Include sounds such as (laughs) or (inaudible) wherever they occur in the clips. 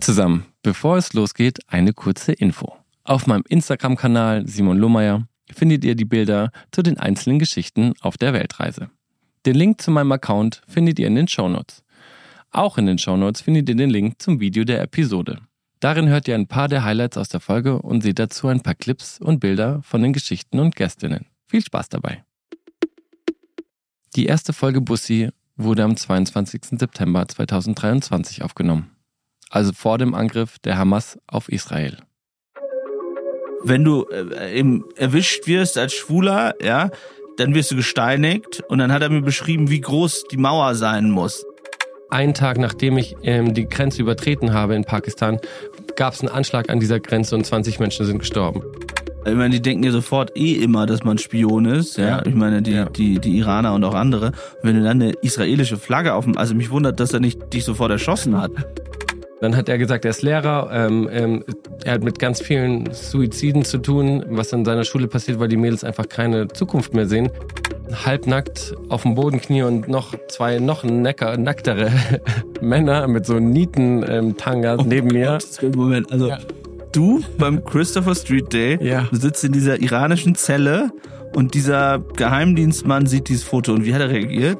zusammen, bevor es losgeht, eine kurze Info. Auf meinem Instagram-Kanal Simon Lohmeier findet ihr die Bilder zu den einzelnen Geschichten auf der Weltreise. Den Link zu meinem Account findet ihr in den Shownotes. Auch in den Shownotes findet ihr den Link zum Video der Episode. Darin hört ihr ein paar der Highlights aus der Folge und seht dazu ein paar Clips und Bilder von den Geschichten und Gästinnen. Viel Spaß dabei. Die erste Folge Bussi wurde am 22. September 2023 aufgenommen, also vor dem Angriff der Hamas auf Israel. Wenn du äh, eben erwischt wirst als Schwuler, ja, dann wirst du gesteinigt und dann hat er mir beschrieben, wie groß die Mauer sein muss. Einen Tag nachdem ich ähm, die Grenze übertreten habe in Pakistan, gab es einen Anschlag an dieser Grenze und 20 Menschen sind gestorben. Ich meine, die denken ja sofort eh immer, dass man Spion ist. Ja, Ja. ich meine, die, Ja. die, die Iraner und auch andere. Und wenn du dann eine israelische Flagge auf dem, also mich wundert, dass er nicht dich sofort erschossen hat. Dann hat er gesagt, er ist Lehrer, ähm, ähm, er hat mit ganz vielen Suiziden zu tun, was an seiner Schule passiert, weil die Mädels einfach keine Zukunft mehr sehen. Halbnackt auf dem Boden knie und noch zwei noch necker, nacktere (laughs) Männer mit so Nieten-Tangas neben mir. Moment, also Ja. du beim Christopher Street Day, Ja. du sitzt in dieser iranischen Zelle und dieser Geheimdienstmann sieht dieses Foto und wie hat er reagiert?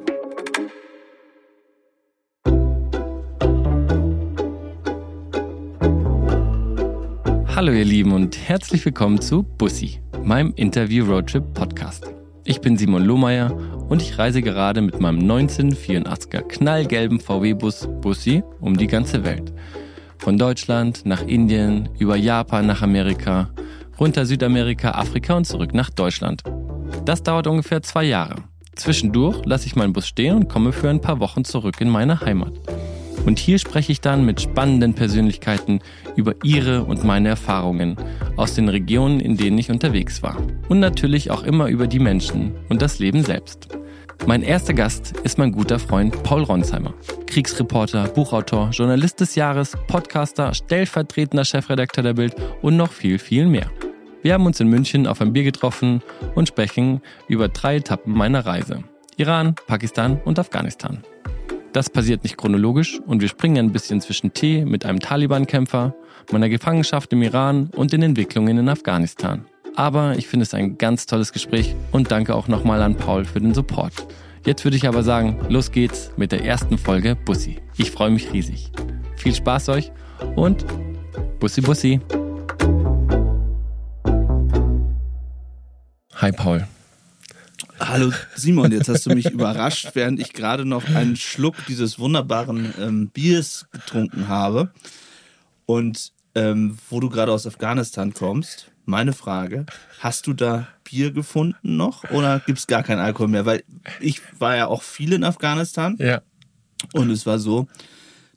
Hallo ihr Lieben und herzlich willkommen zu Bussi, meinem Interview-Roadtrip-Podcast. Ich bin Simon Lohmeier und ich reise gerade mit meinem 1984er knallgelben VW-Bus Bussi um die ganze Welt. Von Deutschland nach Indien, über Japan nach Amerika, runter Südamerika, Afrika und zurück nach Deutschland. Das dauert ungefähr zwei Jahre. Zwischendurch lasse ich meinen Bus stehen und komme für ein paar Wochen zurück in meine Heimat. Und hier spreche ich dann mit spannenden Persönlichkeiten über ihre und meine Erfahrungen aus den Regionen, in denen ich unterwegs war. Und natürlich auch immer über die Menschen und das Leben selbst. Mein erster Gast ist mein guter Freund Paul Ronsheimer. Kriegsreporter, Buchautor, Journalist des Jahres, Podcaster, stellvertretender Chefredakteur der Bild und noch viel, viel mehr. Wir haben uns in München auf ein Bier getroffen und sprechen über drei Etappen meiner Reise. Iran, Pakistan und Afghanistan. Das passiert nicht chronologisch und wir springen ein bisschen zwischen Tee mit einem Taliban-Kämpfer, meiner Gefangenschaft im Iran und den Entwicklungen in Afghanistan. Aber ich finde es ein ganz tolles Gespräch und danke auch nochmal an Paul für den Support. Jetzt würde ich aber sagen, los geht's mit der ersten Folge Bussi. Ich freue mich riesig. Viel Spaß euch und Bussi Bussi. Hi Paul. Hallo Simon, jetzt hast du mich (laughs) überrascht, während ich gerade noch einen Schluck dieses wunderbaren ähm, Biers getrunken habe. Und ähm, wo du gerade aus Afghanistan kommst, meine Frage, hast du da Bier gefunden noch oder gibt es gar keinen Alkohol mehr? Weil ich war ja auch viel in Afghanistan Ja. und es war so,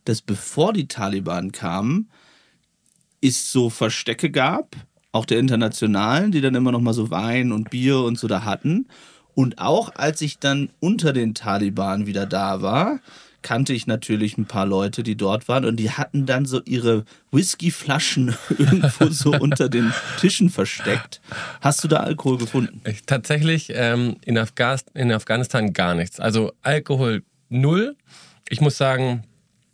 dass bevor die Taliban kamen, es so Verstecke gab, auch der internationalen, die dann immer noch mal so Wein und Bier und so da hatten. Und auch als ich dann unter den Taliban wieder da war, kannte ich natürlich ein paar Leute, die dort waren und die hatten dann so ihre Whiskyflaschen (laughs) irgendwo so unter den Tischen versteckt. Hast du da Alkohol gefunden? Ich, tatsächlich ähm, in, Afgas in Afghanistan gar nichts. Also Alkohol null. Ich muss sagen,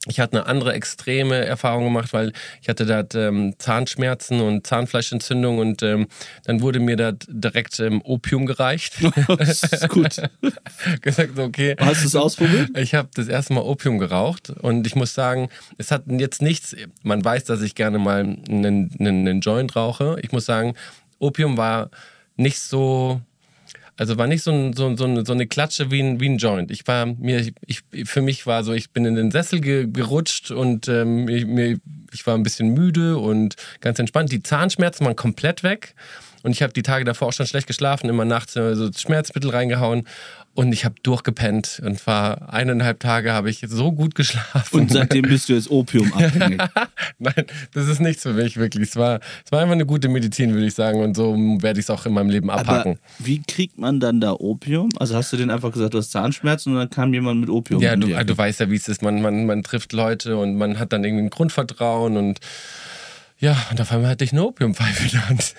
ich hatte eine andere extreme Erfahrung gemacht, weil ich hatte da ähm, Zahnschmerzen und Zahnfleischentzündung und ähm, dann wurde mir da direkt ähm, Opium gereicht. (laughs) Das ist gut. (laughs) Gesagt, okay. Hast du es ausprobiert? Ich habe das erste Mal Opium geraucht und ich muss sagen, es hat jetzt nichts, man weiß, dass ich gerne mal einen, einen, einen Joint rauche. Ich muss sagen, Opium war nicht so, also war nicht so, ein, so, so, eine, so eine Klatsche wie ein, wie ein Joint. Ich war mir, ich, für mich war so, ich bin in den Sessel ge, gerutscht und ähm, ich, mir, ich war ein bisschen müde und ganz entspannt. Die Zahnschmerzen waren komplett weg. Und ich habe die Tage davor auch schon schlecht geschlafen, immer nachts äh, so Schmerzmittel reingehauen. Und ich habe durchgepennt und war eineinhalb Tage habe ich so gut geschlafen. Und seitdem (laughs) bist du jetzt opiumabhängig. (laughs) Nein, das ist nichts für mich, wirklich. Es war, es war einfach eine gute Medizin, würde ich sagen. Und so werde ich es auch in meinem Leben abhaken. Aber wie kriegt man dann da Opium? Also hast du denen einfach gesagt, du hast Zahnschmerzen und dann kam jemand mit Opium. ja, du, du weißt ja, wie es ist. Man, man, man trifft Leute und man hat dann irgendwie ein Grundvertrauen und Ja, und auf einmal hatte ich eine Opiumpfeife in der Hand.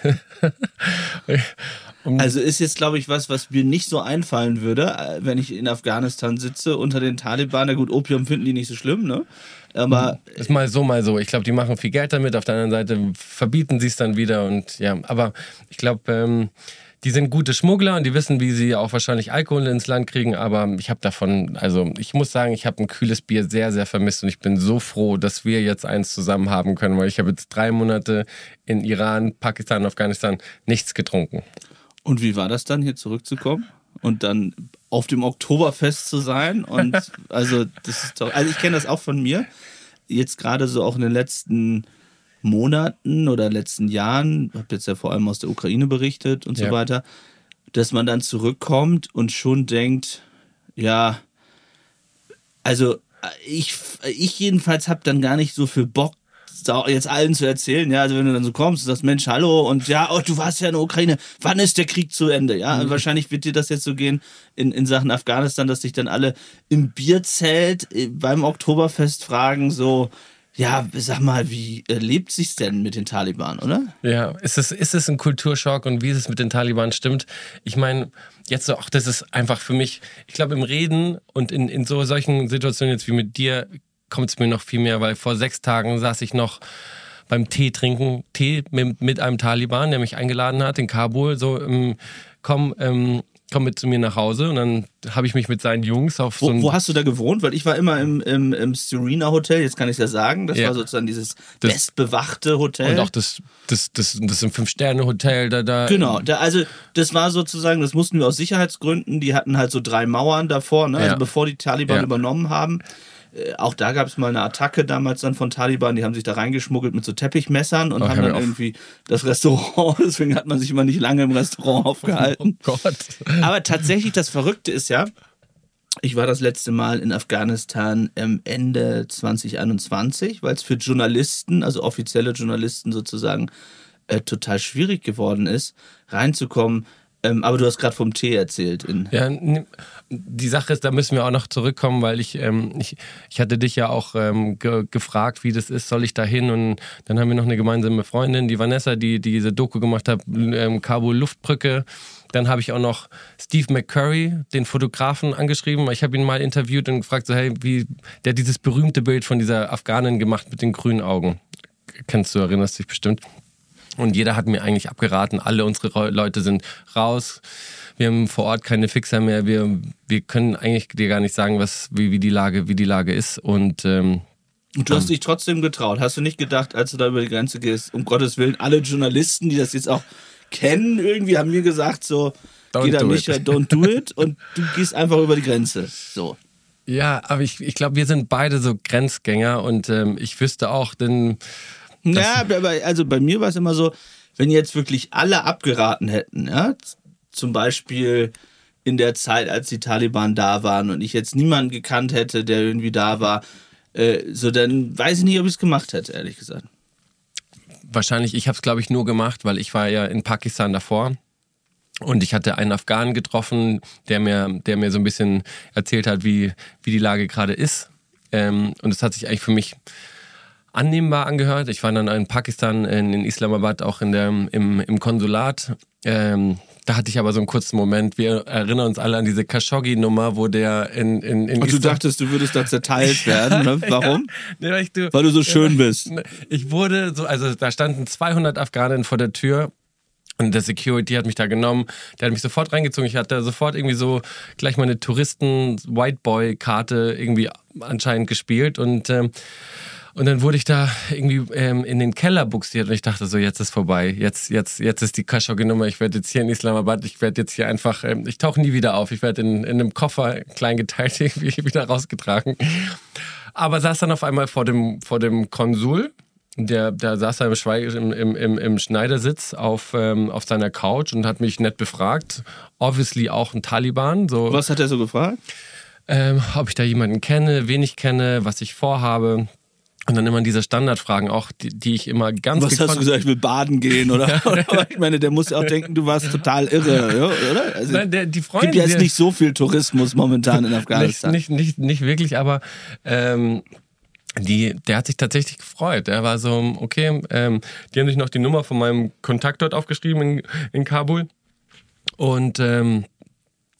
Also ist jetzt, glaube ich, was, was mir nicht so einfallen würde, äh, wenn ich in Afghanistan sitze unter den Taliban. Na gut, Opium finden die nicht so schlimm, ne? Aber. Ist mal so, mal so. Ich glaube, die machen viel Geld damit. Auf der anderen Seite verbieten sie es dann wieder. Und ja, aber ich glaube, ähm, die sind gute Schmuggler und die wissen, wie sie auch wahrscheinlich Alkohol ins Land kriegen. Aber ich habe davon, also ich muss sagen, ich habe ein kühles Bier sehr, sehr vermisst und ich bin so froh, dass wir jetzt eins zusammen haben können, weil ich habe jetzt drei Monate in Iran, Pakistan, Afghanistan nichts getrunken. Und wie war das dann, hier zurückzukommen? Und dann auf dem Oktoberfest zu sein. Und (laughs) also, das ist doch. Also, ich kenne das auch von mir. Jetzt gerade so auch in den letzten Monaten oder letzten Jahren, habe jetzt ja vor allem aus der Ukraine berichtet und ja. so weiter, dass man dann zurückkommt und schon denkt, ja, also ich, ich jedenfalls habe dann gar nicht so viel Bock, jetzt allen zu erzählen, ja, also wenn du dann so kommst und sagst, Mensch, hallo und ja, oh, du warst ja in der Ukraine, wann ist der Krieg zu Ende? Ja, mhm. wahrscheinlich wird dir das jetzt so gehen in, in Sachen Afghanistan, dass dich dann alle im Bierzelt äh, beim Oktoberfest fragen, so, ja, sag mal, wie äh, lebt sich's denn mit den Taliban, oder? Ja, ist es, ist es ein Kulturschock und wie es mit den Taliban stimmt? Ich meine, jetzt so, ach, das ist einfach für mich, ich glaube, im Reden und in, in so solchen Situationen jetzt wie mit dir kommt es mir noch viel mehr, weil vor sechs Tagen saß ich noch beim Tee trinken, Tee mit, mit einem Taliban, der mich eingeladen hat in Kabul, so, ähm, komm, ähm, komm mit zu mir nach Hause und dann habe ich mich mit seinen Jungs auf wo, so ein Wo hast du da gewohnt? Weil ich war immer im, im, im Serena Hotel, jetzt kann ich es ja sagen. Das ja. war sozusagen dieses das, bestbewachte Hotel. Und auch das, das, das, das ist ein Fünf-Sterne-Hotel da, da. Genau, da, also das war sozusagen, das mussten wir aus Sicherheitsgründen, die hatten halt so drei Mauern davor, ne? also bevor die Taliban ja. übernommen haben. Äh, auch da gab es mal eine Attacke damals dann von Taliban, die haben sich da reingeschmuggelt mit so Teppichmessern und oh, haben dann irgendwie das Restaurant, (laughs) deswegen hat man sich immer nicht lange im Restaurant (laughs) aufgehalten. Oh Gott. Aber tatsächlich, das Verrückte ist ja, ich war das letzte Mal in Afghanistan Ende 2021, weil es für Journalisten, also offizielle Journalisten sozusagen, äh, total schwierig geworden ist, reinzukommen. Ähm, aber du hast gerade vom Tee erzählt. Ja, die Sache ist, da müssen wir auch noch zurückkommen, weil ich, ähm, ich, ich hatte dich ja auch ähm, ge gefragt, wie das ist, soll ich da hin? Und dann haben wir noch eine gemeinsame Freundin, die Vanessa, die, die diese Doku gemacht hat, ähm, Kabul Luftbrücke. Dann habe ich auch noch Steve McCurry, den Fotografen, angeschrieben. Ich habe ihn mal interviewt und gefragt, so, hey, wie, der hat dieses berühmte Bild von dieser Afghanin gemacht mit den grünen Augen. Kennst du, erinnerst dich bestimmt. Und jeder hat mir eigentlich abgeraten, alle unsere Leute sind raus. Wir haben vor Ort keine Fixer mehr. Wir, wir können eigentlich dir gar nicht sagen, was, wie, wie, die, Lage, wie die Lage ist. Und, ähm, und du hast dich trotzdem getraut. Hast du nicht gedacht, als du da über die Grenze gehst, um Gottes Willen, alle Journalisten, die das jetzt auch kennen, irgendwie haben mir gesagt, so, don't geh da nicht, it. don't do it. Und du gehst einfach über die Grenze. So. Ja, aber ich, ich glaube, wir sind beide so Grenzgänger und ähm, ich wüsste auch, denn ja, also bei mir war es immer so, wenn jetzt wirklich alle abgeraten hätten, ja, zum Beispiel in der Zeit, als die Taliban da waren und ich jetzt niemanden gekannt hätte, der irgendwie da war, äh, so dann weiß ich nicht, ob ich es gemacht hätte, ehrlich gesagt. Wahrscheinlich, ich habe es glaube ich nur gemacht, weil ich war ja in Pakistan davor und ich hatte einen Afghanen getroffen, der mir, der mir so ein bisschen erzählt hat, wie, wie die Lage gerade ist. Ähm, und es hat sich eigentlich für mich annehmbar angehört. Ich war dann in Pakistan, in, Islamabad, auch in der, im, im Konsulat. Ähm, da hatte ich aber so einen kurzen Moment. Wir erinnern uns alle an diese Khashoggi-Nummer, wo der in, in, in Und du dachtest, du würdest da zerteilt (laughs) werden. Ne? Warum? Ja. weil, du, weil, du, so schön bist. Ich wurde so, also da standen 200 Afghanen vor der Tür. Und der Security hat mich da genommen, der hat mich sofort reingezogen. Ich hatte sofort irgendwie so gleich meine Touristen-Whiteboy-Karte irgendwie anscheinend gespielt. Und ähm, und dann wurde ich da irgendwie ähm, in den Keller buxiert und ich dachte so, jetzt ist vorbei. Jetzt, jetzt, jetzt ist die Khashoggi-Nummer. Ich werde jetzt hier in Islamabad, ich werde jetzt hier einfach, ähm, ich tauche nie wieder auf. Ich werde in, in einem Koffer klein geteilt (laughs) irgendwie wieder rausgetragen. Aber saß dann auf einmal vor dem, vor dem Konsul. Der, der saß da im, Schweig, im, im, im Schneidersitz auf, ähm, auf seiner Couch und hat mich nett befragt. Obviously auch ein Taliban. So. Was hat er so gefragt? Ähm, ob ich da jemanden kenne, wen ich kenne, was ich vorhabe. Und dann immer diese Standardfragen auch, die, die ich immer ganz Was hast du gesagt, ich will baden gehen, (laughs) (laughs) oder? ich meine, der muss ja auch denken, du warst total irre, (laughs) oder? Also, Nein, der, die Freunde, gibt ja jetzt nicht so viel Tourismus momentan in Afghanistan. Nicht, nicht, nicht, nicht wirklich, aber ähm, die, der hat sich tatsächlich gefreut. Er war so, okay, ähm, die haben sich noch die Nummer von meinem Kontakt dort aufgeschrieben in, in Kabul. Und ähm,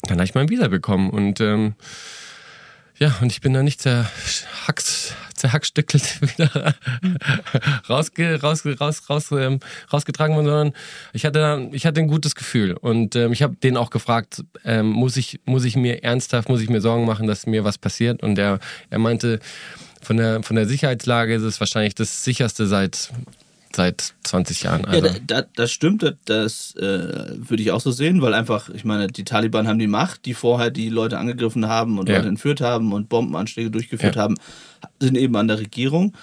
dann habe ich mein Visa bekommen. Und ähm, ja, und ich bin da nicht zerhacks, zerhackstückelt (laughs) wieder rausge, raus, raus, raus, ähm, rausgetragen worden, sondern ich hatte, ich hatte ein gutes Gefühl. Und ähm, ich habe den auch gefragt, ähm, muss, ich, muss ich mir ernsthaft, muss ich mir Sorgen machen, dass mir was passiert? Und er, er meinte, von der, von der Sicherheitslage ist es wahrscheinlich das sicherste seit seit 20 Jahren. Also. Ja, da, das stimmt, das äh, würde ich auch so sehen, weil einfach, ich meine, die Taliban haben die Macht, die vorher die Leute angegriffen haben und ja. Leute entführt haben und Bombenanschläge durchgeführt ja. haben, sind eben an der Regierung.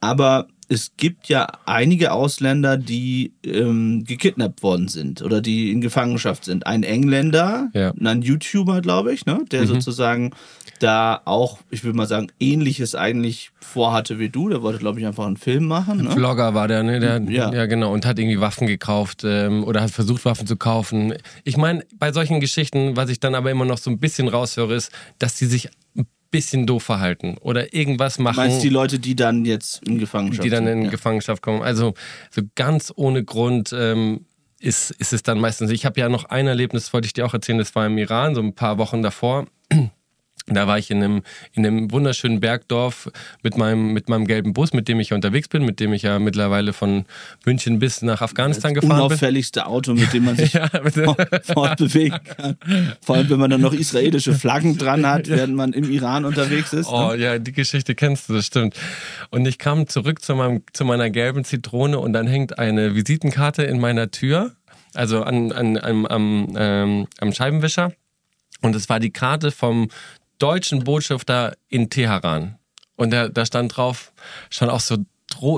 Aber es gibt ja einige Ausländer, die ähm, gekidnappt worden sind oder die in Gefangenschaft sind. Ein Engländer, ja. ein YouTuber, glaube ich, ne, der mhm. sozusagen da auch, ich würde mal sagen, ähnliches eigentlich vorhatte wie du. Der wollte, glaube ich, einfach einen Film machen. Ne? Vlogger war der, ne? Der, ja. ja, genau. Und hat irgendwie Waffen gekauft ähm, oder hat versucht, Waffen zu kaufen. Ich meine, bei solchen Geschichten, was ich dann aber immer noch so ein bisschen raushöre, ist, dass die sich ein bisschen doof verhalten oder irgendwas machen. Meinst du die Leute, die dann jetzt in Gefangenschaft Die dann in ja. Gefangenschaft kommen. Also so ganz ohne Grund ähm, ist, ist es dann meistens. Ich habe ja noch ein Erlebnis, wollte ich dir auch erzählen, das war im Iran, so ein paar Wochen davor. Da war ich in einem, in einem wunderschönen Bergdorf mit meinem, mit meinem gelben Bus, mit dem ich ja unterwegs bin, mit dem ich ja mittlerweile von München bis nach Afghanistan das gefahren bin. Das unauffälligste Auto, mit dem man (laughs) sich ja, fortbewegen kann. Vor allem, wenn man dann noch israelische Flaggen dran hat, (laughs) während man im Iran unterwegs ist. Oh ne? ja, die Geschichte kennst du, das stimmt. Und ich kam zurück zu, meinem, zu meiner gelben Zitrone und dann hängt eine Visitenkarte in meiner Tür, also an, an, an, am, ähm, am Scheibenwischer. Und es war die Karte vom deutschen Botschafter in Teheran. Und da, da stand drauf, schon auch so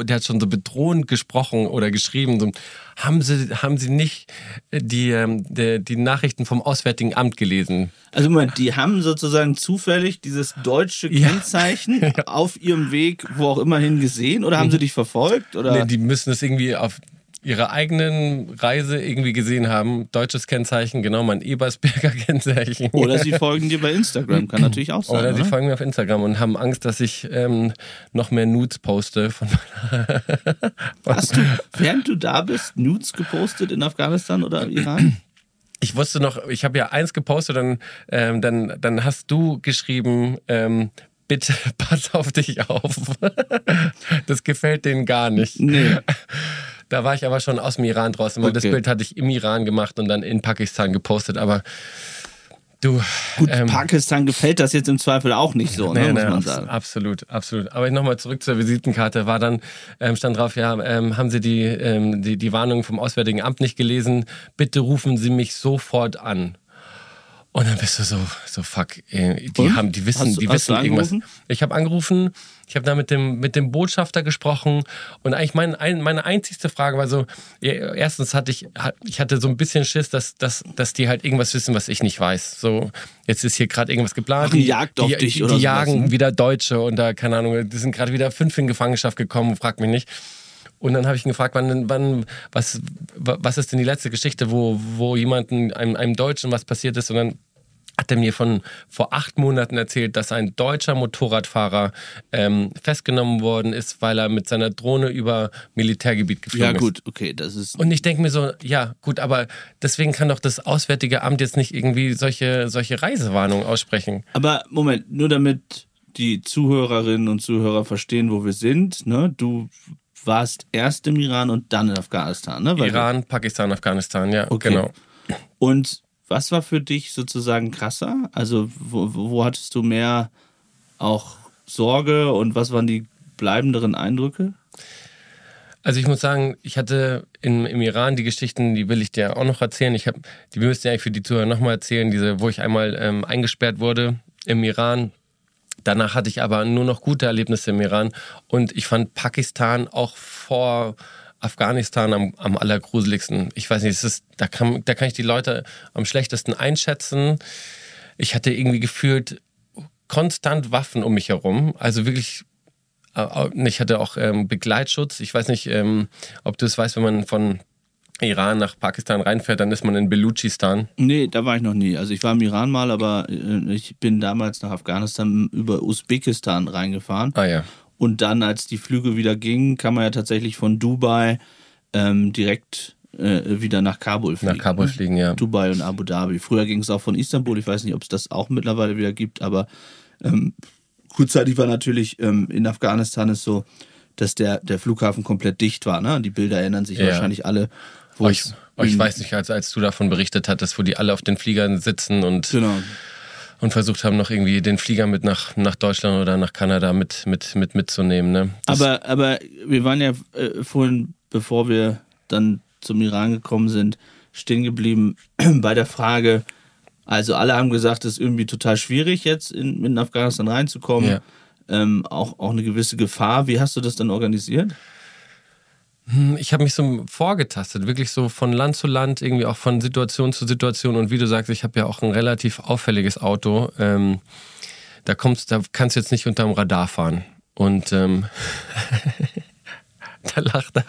der hat schon so bedrohend gesprochen oder geschrieben. So, haben Sie, haben Sie nicht die, ähm, die, die, Nachrichten vom Auswärtigen Amt gelesen? Also Moment, die haben sozusagen zufällig dieses deutsche Kennzeichen (laughs) ja. auf ihrem Weg, wo auch immerhin gesehen oder haben sie mhm. dich verfolgt? Oder? Nee, die müssen es irgendwie auf ihrer eigenen Reise irgendwie gesehen haben. Deutsches Kennzeichen, genau, mein Ebersberger (laughs) Kennzeichen. Oder sie folgen dir bei Instagram, kann natürlich auch sein. Oder, oder? sie folgen mir auf Instagram und haben Angst, dass ich ähm, noch mehr Nudes poste. Von Hast du, während du da bist, Nudes gepostet in Afghanistan oder Iran? Ich wusste noch, ich habe ja eins gepostet, dann, ähm, dann, dann hast du geschrieben, ähm, bitte (laughs) pass auf dich auf. das gefällt denen gar nicht. Nee. Da war ich aber schon aus dem Iran draußen, weil okay. das Bild hatte ich im Iran gemacht und dann in Pakistan gepostet. Aber du. Gut, ähm, Pakistan gefällt das jetzt im Zweifel auch nicht so, ne, nee, muss man sagen. Absolut, absolut. Aber nochmal zurück zur Visitenkarte. War dann, ähm, stand drauf, ja, ähm, haben Sie die, ähm, die, die Warnung vom Auswärtigen Amt nicht gelesen? Bitte rufen Sie mich sofort an. Und dann bist du so, so fuck, ey, die haben, die wissen, hast, die wissen irgendwas. Ich habe angerufen, ich habe da mit dem, mit dem Botschafter gesprochen und eigentlich mein, ein, meine einzigste Frage war so, erstens hatte ich, ich hatte so ein bisschen Schiss, dass, dass, dass die halt irgendwas wissen, was ich nicht weiß. So, jetzt ist hier gerade irgendwas geplant. Ach, die jagt auf die, dich die, oder Die jagen ne? wieder Deutsche und da, keine Ahnung, die sind gerade wieder fünf in Gefangenschaft gekommen, frag mich nicht. Und dann habe ich ihn gefragt, wann, wann, was, was ist denn die letzte Geschichte, wo, wo jemandem, einem, einem Deutschen was passiert ist? Und dann hat er mir von vor acht Monaten erzählt, dass ein deutscher Motorradfahrer ähm, festgenommen worden ist, weil er mit seiner Drohne über Militärgebiet geflogen ist. Ja gut, okay, das ist. Und ich denke mir so, ja gut, aber deswegen kann doch das Auswärtige Amt jetzt nicht irgendwie solche, solche Reisewarnungen aussprechen. Aber Moment, nur damit die Zuhörerinnen und Zuhörer verstehen, wo wir sind. Ne? Du warst erst im Iran und dann in Afghanistan, ne? Weil Iran, Pakistan, Afghanistan, ja, okay. genau. Und was war für dich sozusagen krasser? Also wo, wo hattest du mehr auch Sorge und was waren die bleibenderen Eindrücke? Also ich muss sagen, ich hatte in, im Iran die Geschichten, die will ich dir auch noch erzählen. Ich habe, die müsste ich eigentlich für die Zuhörer nochmal erzählen, diese, wo ich einmal ähm, eingesperrt wurde im Iran. Danach hatte ich aber nur noch gute Erlebnisse im Iran und ich fand Pakistan auch vor Afghanistan am, am allergruseligsten. Ich weiß nicht, ist, da, kann, da kann ich die Leute am schlechtesten einschätzen. Ich hatte irgendwie gefühlt konstant Waffen um mich herum. Also wirklich, äh, ich hatte auch ähm, Begleitschutz. Ich weiß nicht, ähm, ob du es weißt, wenn man von Iran nach Pakistan reinfährt, dann ist man in Belutschistan. Nee, da war ich noch nie. Also ich war im Iran mal, aber äh, ich bin damals nach Afghanistan über Usbekistan reingefahren. Ah ja. Und dann, als die Flüge wieder gingen, kann man ja tatsächlich von Dubai ähm, direkt äh, wieder nach Kabul fliegen. Nach Kabul fliegen, ja. Dubai und Abu Dhabi. Früher ging es auch von Istanbul. Ich weiß nicht, ob es das auch mittlerweile wieder gibt, aber ähm, kurzzeitig war natürlich ähm, in Afghanistan es so, dass der, der Flughafen komplett dicht war. Ne? Die Bilder erinnern sich Ja. wahrscheinlich alle. Wo Oh, ich, oh, ich weiß nicht, als, als du davon berichtet hattest, wo die alle auf den Fliegern sitzen und, Genau. Und versucht haben, noch irgendwie den Flieger mit nach, nach Deutschland oder nach Kanada mit, mit, mit mitzunehmen. Ne? Das- Aber, aber wir waren ja äh, vorhin, bevor wir dann zum Iran gekommen sind, stehen geblieben (clears throat) bei der Frage, also alle haben gesagt, es ist irgendwie total schwierig, jetzt in, in Afghanistan reinzukommen. Ja. Ähm, auch, auch eine gewisse Gefahr. Wie hast du das dann organisiert? Ich habe mich so vorgetastet, wirklich so von Land zu Land, irgendwie auch von Situation zu Situation. Und wie du sagst, ich habe ja auch ein relativ auffälliges Auto. Ähm, da kommst, da kannst du jetzt nicht unterm Radar fahren. Und ähm, (laughs) da lacht er.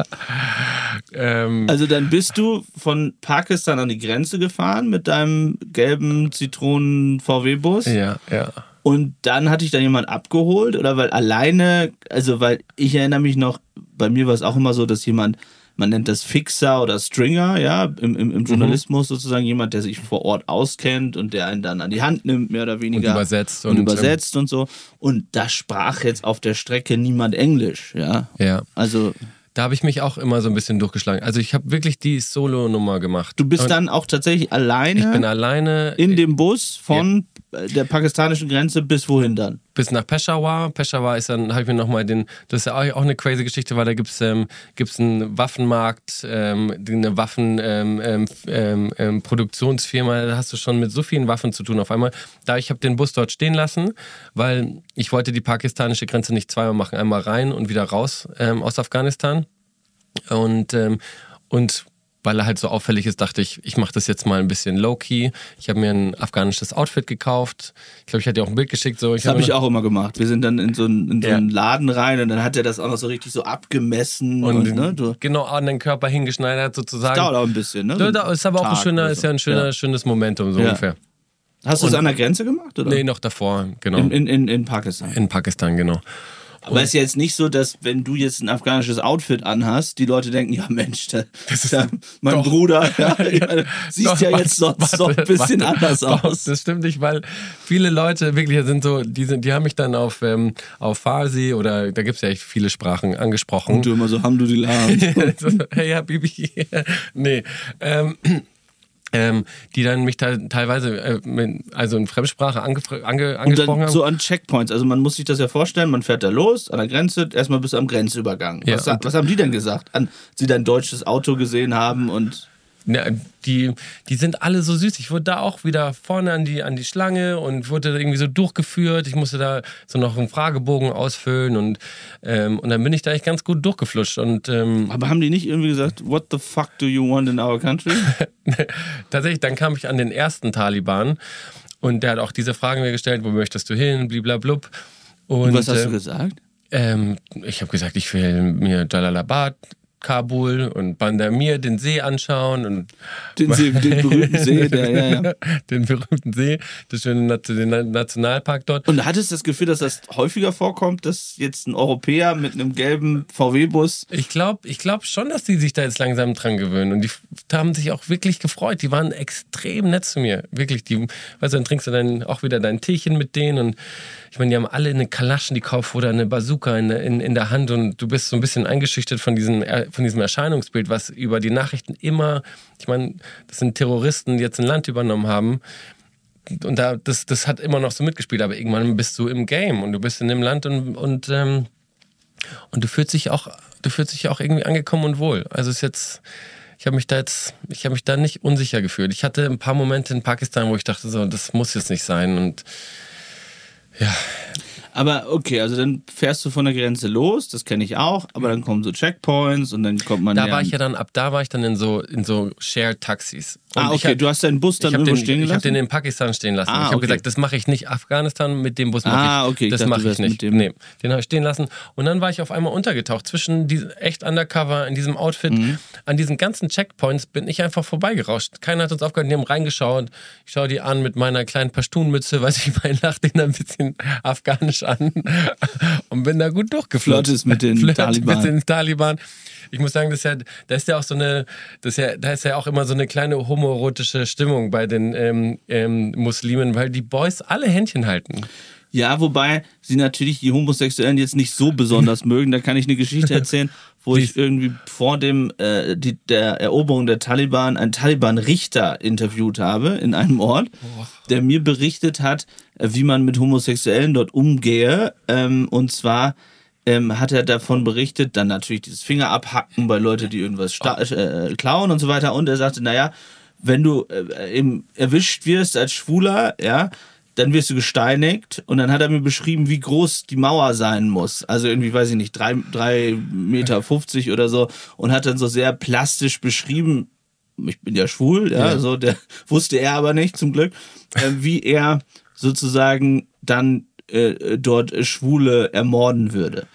Ähm, Also dann bist du von Pakistan an die Grenze gefahren mit deinem gelben Zitronen-VW-Bus. ja, ja. Und dann hatte ich da jemand abgeholt oder weil alleine, also weil ich erinnere mich noch, bei mir war es auch immer so, dass jemand, man nennt das Fixer oder Stringer, ja, im, im, Mhm. im Journalismus sozusagen jemand, der sich vor Ort auskennt und der einen dann an die Hand nimmt, mehr oder weniger. Und übersetzt Und, und, ähm, übersetzt und so. Und da sprach jetzt auf der Strecke niemand Englisch, ja. Ja. Also Da habe ich mich auch immer so ein bisschen durchgeschlagen. Also ich habe wirklich die Solo-Nummer gemacht. du bist Und dann auch tatsächlich alleine Ich bin alleine in dem Bus von äh, der pakistanischen Grenze bis wohin dann? bis nach Peshawar. Peshawar ist dann, habe ich mir nochmal den, das ist ja auch auch eine crazy Geschichte, weil da gibt's ähm, gibt's einen Waffenmarkt, ähm, eine Waffenproduktionsfirma, ähm, ähm, ähm, Produktionsfirma. da hast du schon mit so vielen Waffen zu tun auf einmal. Da ich habe den Bus dort stehen lassen, weil ich wollte die pakistanische Grenze nicht zweimal machen, einmal rein und wieder raus ähm, aus Afghanistan. Und, ähm, und weil er halt so auffällig ist, dachte ich, ich mache das jetzt mal ein bisschen low-key. Ich habe mir ein afghanisches Outfit gekauft. Ich glaube, ich hatte dir auch ein Bild geschickt. So. Das habe ich auch immer gemacht. Wir sind dann in so, einen, in so Ja. einen Laden rein und dann hat er das auch noch so richtig so abgemessen. Und, und, ne, genau an den Körper hingeschneidert sozusagen. dauert auch ein bisschen. Ne? Da- da ist aber auch ein schöner, oder ist so. ja ein schöner, Ja. schönes Momentum so Ja. ungefähr. Hast du es an der Grenze gemacht? Oder? Nee, noch davor, genau. in, In, in, in, in Pakistan. Pakistan, genau. Aber es ist ja jetzt nicht so, dass wenn du jetzt ein afghanisches Outfit anhast, die Leute denken, ja Mensch, da, (laughs) da, mein doch. Bruder, (laughs) ja, meine, siehst Doch, ja warte, jetzt sonst warte, noch ein bisschen warte. anders Doch, aus. Das stimmt nicht, weil viele Leute wirklich sind so, die, sind, die haben mich dann auf, ähm, auf Farsi oder da gibt es ja echt viele Sprachen angesprochen. Und du immer so, Hamdulillah. (laughs) So, hey, ja, Bibi. nee. Ähm, ähm, die dann mich da teilweise, äh, mit, also in Fremdsprache ange, Und angesprochen dann haben. so an Checkpoints. Also man muss sich das ja vorstellen, man fährt da los an der Grenze, erstmal bis am Grenzübergang. Ja, was, was haben die denn gesagt? An, sie dein deutsches Auto gesehen haben und Ja, die, die sind alle so süß. Ich wurde da auch wieder vorne an die, an die Schlange und wurde da irgendwie so durchgeführt. Ich musste da so noch einen Fragebogen ausfüllen und, ähm, und dann bin ich da echt ganz gut durchgeflutscht. Und ähm, aber haben die nicht irgendwie gesagt, what the fuck do you want in our country? (laughs) tatsächlich, dann kam ich an den ersten Taliban und der hat auch diese Fragen mir gestellt, wo möchtest du hin, bliblablub. Und, was hast äh, du gesagt? Ähm, ich habe gesagt, ich will mir Jalalabad, Kabul und Bandamir den See anschauen und Den, See, den (laughs) berühmten See, der, ja, ja. (laughs) den berühmten See, das schöne den Nationalpark dort. Und hattest du das Gefühl, dass das häufiger vorkommt, dass jetzt ein Europäer mit einem gelben VW-Bus Ich glaube ich glaub schon, dass die sich da jetzt langsam dran gewöhnen. Und die haben sich auch wirklich gefreut. Die waren extrem nett zu mir. Wirklich. Die, weißt du, dann trinkst du dann auch wieder dein Teechen mit denen. Und ich meine, die haben alle eine Kalaschnikow oder eine Bazooka in, in, in der Hand. Und du bist so ein bisschen eingeschüchtert von diesem, äh, von diesem Erscheinungsbild, was über die Nachrichten immer, ich meine, das sind Terroristen, die jetzt ein Land übernommen haben. Und da, das, das hat immer noch so mitgespielt. Aber irgendwann bist du im Game und du bist in dem Land und, und ähm, und du fühlst dich auch, du fühlst dich auch irgendwie angekommen und wohl. Also ist jetzt, ich habe mich da jetzt, ich habe mich da nicht unsicher gefühlt. Ich hatte ein paar Momente in Pakistan, wo ich dachte, so, das muss jetzt nicht sein. Und ja, Aber okay, also dann fährst du von der Grenze los, das kenne ich auch, aber dann kommen so Checkpoints und dann kommt man da war ich ja dann, ab da war ich dann in so, in so Shared-Taxis. Und ah, ich okay, hab- du hast deinen Bus dann ich habe irgendwo den, stehen ich hab gelassen? den in Pakistan stehen lassen. Ah, ich habe okay. gesagt, das mache ich nicht. Afghanistan mit dem Bus mache Ah, ich. okay, ich das mache ich nicht. Nee, den habe ich stehen lassen. Und dann war ich auf einmal untergetaucht zwischen die, echt undercover in diesem Outfit. Mhm. An diesen ganzen Checkpoints bin ich einfach vorbeigerauscht. Keiner hat uns aufgehört, die haben reingeschaut. Ich schaue die an mit meiner kleinen Pashtunmütze, weiß ich, mein lach den ein bisschen afghanisch an und bin da gut durchgeflogen. Flirtest mit den Flirt Taliban. Mit den Taliban. Ich muss sagen, das ist ja, da ist ja auch so eine, das ist ja, da ist ja auch immer so eine kleine homoerotische Stimmung bei den ähm, ähm, Muslimen, weil die Boys alle Händchen halten. Ja, wobei sie natürlich die Homosexuellen jetzt nicht so besonders (laughs) mögen. Da kann ich eine Geschichte erzählen, wo ich irgendwie vor dem äh, die, der Eroberung der Taliban einen Taliban-Richter interviewt habe in einem Ort, der mir berichtet hat, äh, wie man mit Homosexuellen dort umgehe. Ähm, und zwar ähm, hat er davon berichtet, dann natürlich dieses Finger abhacken bei Leuten, die irgendwas sta- äh, klauen und so weiter. Und er sagte, naja, wenn du äh, eben erwischt wirst als Schwuler, ja, dann wirst du gesteinigt und dann hat er mir beschrieben, wie groß die Mauer sein muss. Also irgendwie, weiß ich nicht, drei, drei Meter 50 oder so und hat dann so sehr plastisch beschrieben, ich bin ja schwul, ja, Ja. so, der (laughs) wusste er aber nicht zum Glück, äh, wie er sozusagen dann äh, dort Schwule ermorden würde.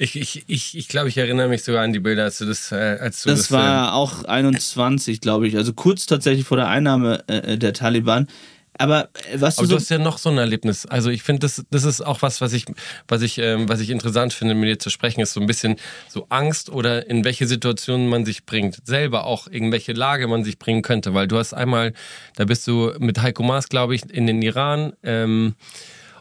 Ich, ich, ich, ich glaube, ich erinnere mich sogar an die Bilder, als du das, äh, als du das, Das war auch 21, glaube ich, also kurz tatsächlich vor der Einnahme äh, der Taliban. Aber äh, was Aber du du so hast ja noch so ein Erlebnis. Also ich finde, das, das ist auch was, was ich, was ich, ähm, was ich interessant finde, mit dir zu sprechen, ist so ein bisschen so Angst oder in welche Situationen man sich bringt. Selber auch irgendwelche Lage man sich bringen könnte. Weil du hast einmal, da bist du mit Heiko Maas, glaube ich, in den Iran ähm,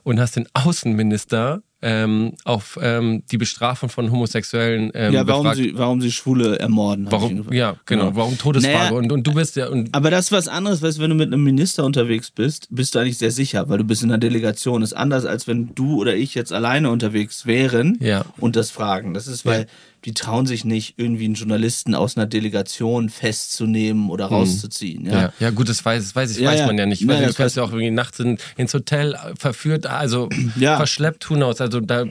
und hast den Außenminister ähm, auf ähm, die Bestrafung von Homosexuellen ähm, ja, warum befragt. sie, warum sie Schwule ermorden. Warum, ja, genau, warum Todesfrage? Naja, und, und du bist ja, und Aber das ist was anderes, weißt du, wenn du mit einem Minister unterwegs bist, bist du eigentlich sehr sicher, weil du bist in einer Delegation. Das ist anders, als wenn du oder ich jetzt alleine unterwegs wären Ja. und das fragen. Das ist, weil Ja. Die trauen sich nicht, irgendwie einen Journalisten aus einer Delegation festzunehmen oder rauszuziehen. Ja. Ja, ja gut, das weiß, das weiß, ich, Ja, weiß ja. man ja nicht. Ja, Weil das du kannst ja auch irgendwie nachts in, ins Hotel äh, verführt, also (clears throat) Ja. verschleppt, who knows. Also da,